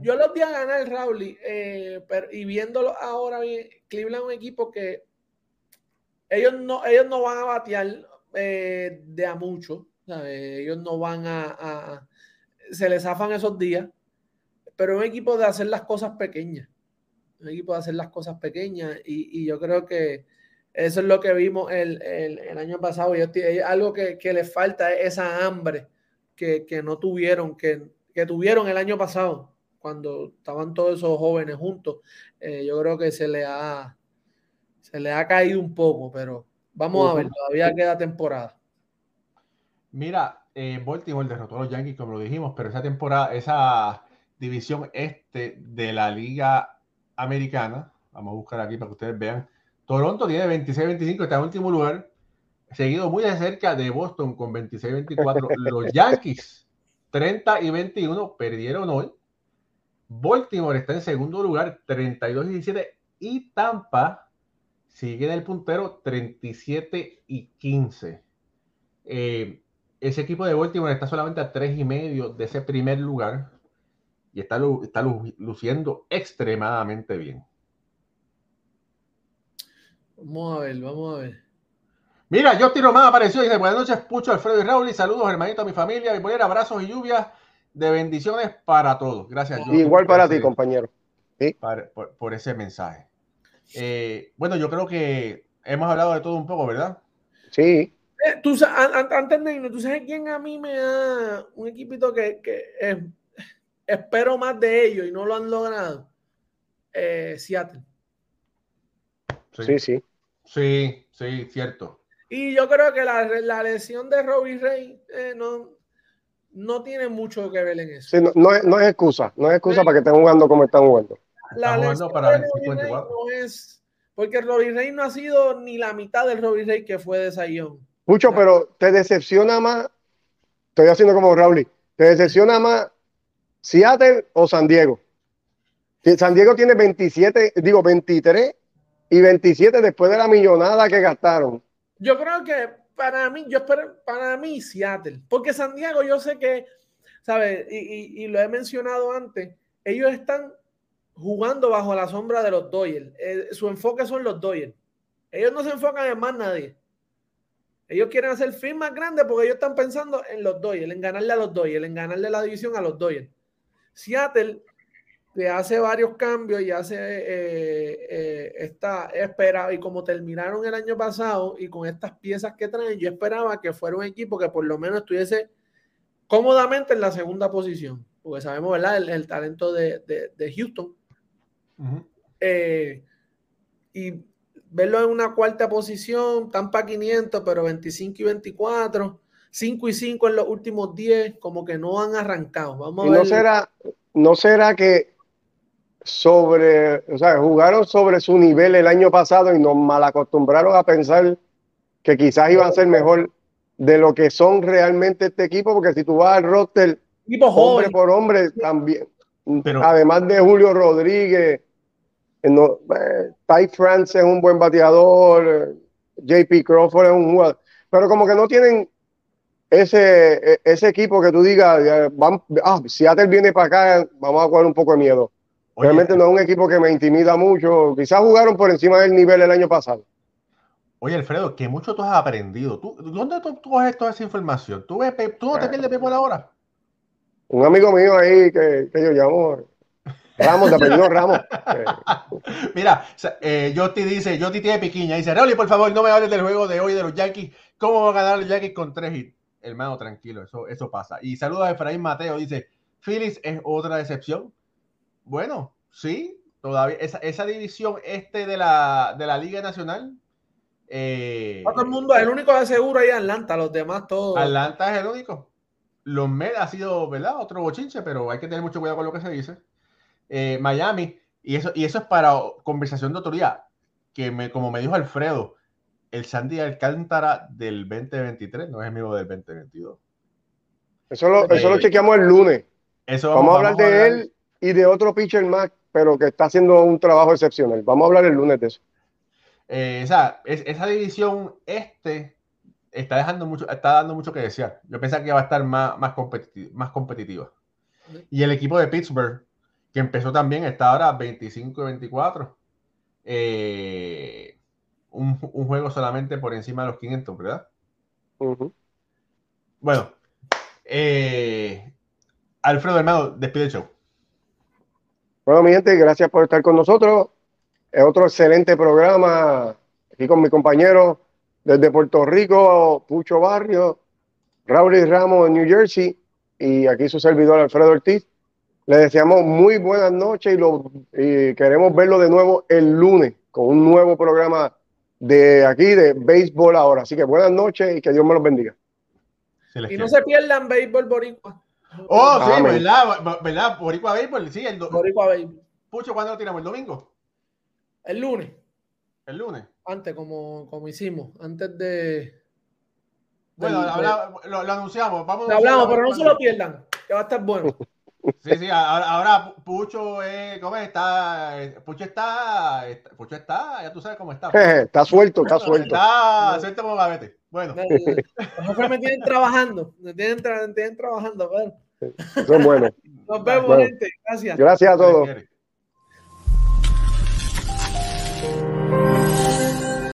yo, los vi a ganar, Raúl, eh, y viéndolo ahora, Cleveland es un equipo que ellos no, ellos no van a batear eh, de a mucho, ellos no van a, se les zafan esos días, pero es un equipo de hacer las cosas pequeñas, un equipo de hacer las cosas pequeñas, y, yo creo que eso es lo que vimos el, el, año pasado, y algo que, que les falta es esa hambre que, que no tuvieron, que que tuvieron el año pasado, cuando estaban todos esos jóvenes juntos, eh, yo creo que se le ha se le ha caído un poco, pero vamos a ver, todavía queda temporada. Mira, eh, Baltimore derrotó a los Yankees, como lo dijimos, pero esa temporada, esa división este de la Liga Americana, vamos a buscar aquí para que ustedes vean. Toronto tiene 26-25, está en último lugar, seguido muy de cerca de Boston con 26-24. Los Yankees 30 y 21 perdieron hoy. Baltimore está en segundo lugar, 32 y 17. Y Tampa sigue en el puntero, 37 y 15. Eh, ese equipo de Baltimore está solamente a 3 y medio de ese primer lugar. Y está, está luciendo extremadamente bien. Vamos a ver, vamos a ver. Mira, yo tiro más apareció y dice, buenas noches, Pucho, Alfredo y Raúl, y saludos, hermanito, a mi familia, y poner abrazos y lluvias de bendiciones para todos. Gracias. Igual para ti, compañero. por, ese mensaje. Eh, bueno, yo creo que hemos hablado de todo un poco, ¿verdad? Sí. Eh, tú, antes de irnos, ¿tú sabes quién a mí me da un equipito que, que espero más de ellos y no lo han logrado? Eh, Seattle. sí, sí. Sí, sí, cierto. Y yo creo que la, lesión de Robbie Rey eh, no, no tiene mucho que ver en eso. Sí, no, es, no, es, excusa, no es excusa para que estén jugando como están jugando. La lesión para de Robbie Rey no es, porque Robbie Rey no ha sido ni la mitad del Robbie Rey que fue de Sayón. Mucho, pero te decepciona más, estoy haciendo como Raúl, te decepciona más Seattle o San Diego. San Diego tiene 27, digo 23 y 27 después de la millonada que gastaron. Yo creo que para mí, yo espero, para mí Seattle, porque San Diego yo sé que, ¿sabes? Y, lo he mencionado antes, ellos están jugando bajo la sombra de los Doyle. Eh, su enfoque son los Doyle. Ellos no se enfocan en más nadie. Ellos quieren hacer fin más grande porque ellos están pensando en los Doyle, en ganarle a los Doyle, en ganarle la división a los Doyle. Seattle te hace varios cambios y hace eh, eh, esta espera y como terminaron el año pasado y con estas piezas que traen, yo esperaba que fuera un equipo que por lo menos estuviese cómodamente en la segunda posición, porque sabemos, ¿verdad? El, talento de, Houston. Eh, y verlo en una cuarta posición, Tampa 500, pero 25 y 24, 5 y 5 en los últimos 10, como que no han arrancado. Vamos a ver. No será, no será que sobre, o sea, jugaron sobre su nivel el año pasado y nos malacostumbraron a pensar que quizás iban a ser mejor de lo que son realmente este equipo, porque si tú vas al roster, hombre por hombre, también, además de Julio Rodríguez, eh, no, eh, Ty France es un buen bateador, JP Crawford es un jugador, pero como que no tienen ese, e, ese equipo que tú digas, van, ah, Seattle viene para acá, vamos a jugar un poco de miedo. Realmente no es un equipo que me intimida mucho. Quizás jugaron por encima del nivel el año pasado. Oye, Alfredo, que mucho tú has aprendido. ¿Tú, ¿Dónde tú, coges toda esa información? ¿Tú, ves, tú no te pierdes por ahora? Un amigo mío ahí que, que yo llamo Ramos, de apellido Ramos. Mira, eh, Jotti dice, Jotti tiene piquiña. Dice, Raúl, por favor, no me hables del juego de hoy de los Yankees. ¿Cómo va a ganar los Yankees con tres hits? Hermano, tranquilo, eso, eso pasa. Y saludos a Efraín Mateo. Dice, Phillies es otra decepción. Bueno, sí, todavía. Esa, esa división este de la, de la Liga Nacional eh, todo el mundo, el único de seguro ahí es Atlanta, los demás todos. Atlanta es el único. Los Mets ha sido, ¿verdad? Otro bochinche, pero hay que tener mucho cuidado con lo que se dice. Eh, Miami, y eso, y eso es para conversación de autoridad, que me, como me dijo Alfredo, el Sandy Alcántara del 2023 no es amigo del 2022. Eso lo, eso lo eh, chequeamos el lunes. Eso vamos, a hablar de él y de otro pitcher más, pero que está haciendo un trabajo excepcional. Vamos a hablar el lunes de eso. Eh, esa división este está dejando mucho, está dando mucho que desear. Yo pensaba que va a estar más, más, más competitiva. Y el equipo de Pittsburgh, que empezó también, está ahora 25 y 24. Eh, un, juego solamente por encima de los 500, ¿verdad? Bueno, eh, Alfredo hermano, despide el show. Bueno, mi gente, gracias por estar con nosotros. Es otro excelente programa aquí con mi compañero desde Puerto Rico, Pucho Barrio, Raúl y Ramos en New Jersey y aquí su servidor Alfredo Ortiz. Le deseamos muy buenas noches y, lo, queremos verlo de nuevo el lunes con un nuevo programa de aquí de béisbol ahora. Así que buenas noches y que Dios me los bendiga. y no se pierdan béisbol boricua. Oh, sí, ¿verdad? ¿verdad? Boricua béisbol, sí. El Boricua béisbol. Pucho, ¿cuándo lo tiramos? ¿El domingo? El lunes. El lunes. Antes, como, como hicimos, antes de. Bueno, lo, anunciamos. Vamos lo hablamos, pero no se lo pierdan, que va a estar bueno. Sí, sí, ahora, ahora Pucho, ¿cómo está? Pucho está, Pucho está, ya tú sabes cómo está. está suelto, está suelto. Está suelto como gavete. Bueno. Los me tienen trabajando, me tienen, tienen trabajando, pero. Son buenos. Nos vemos, gente. Gracias. Gracias a todos.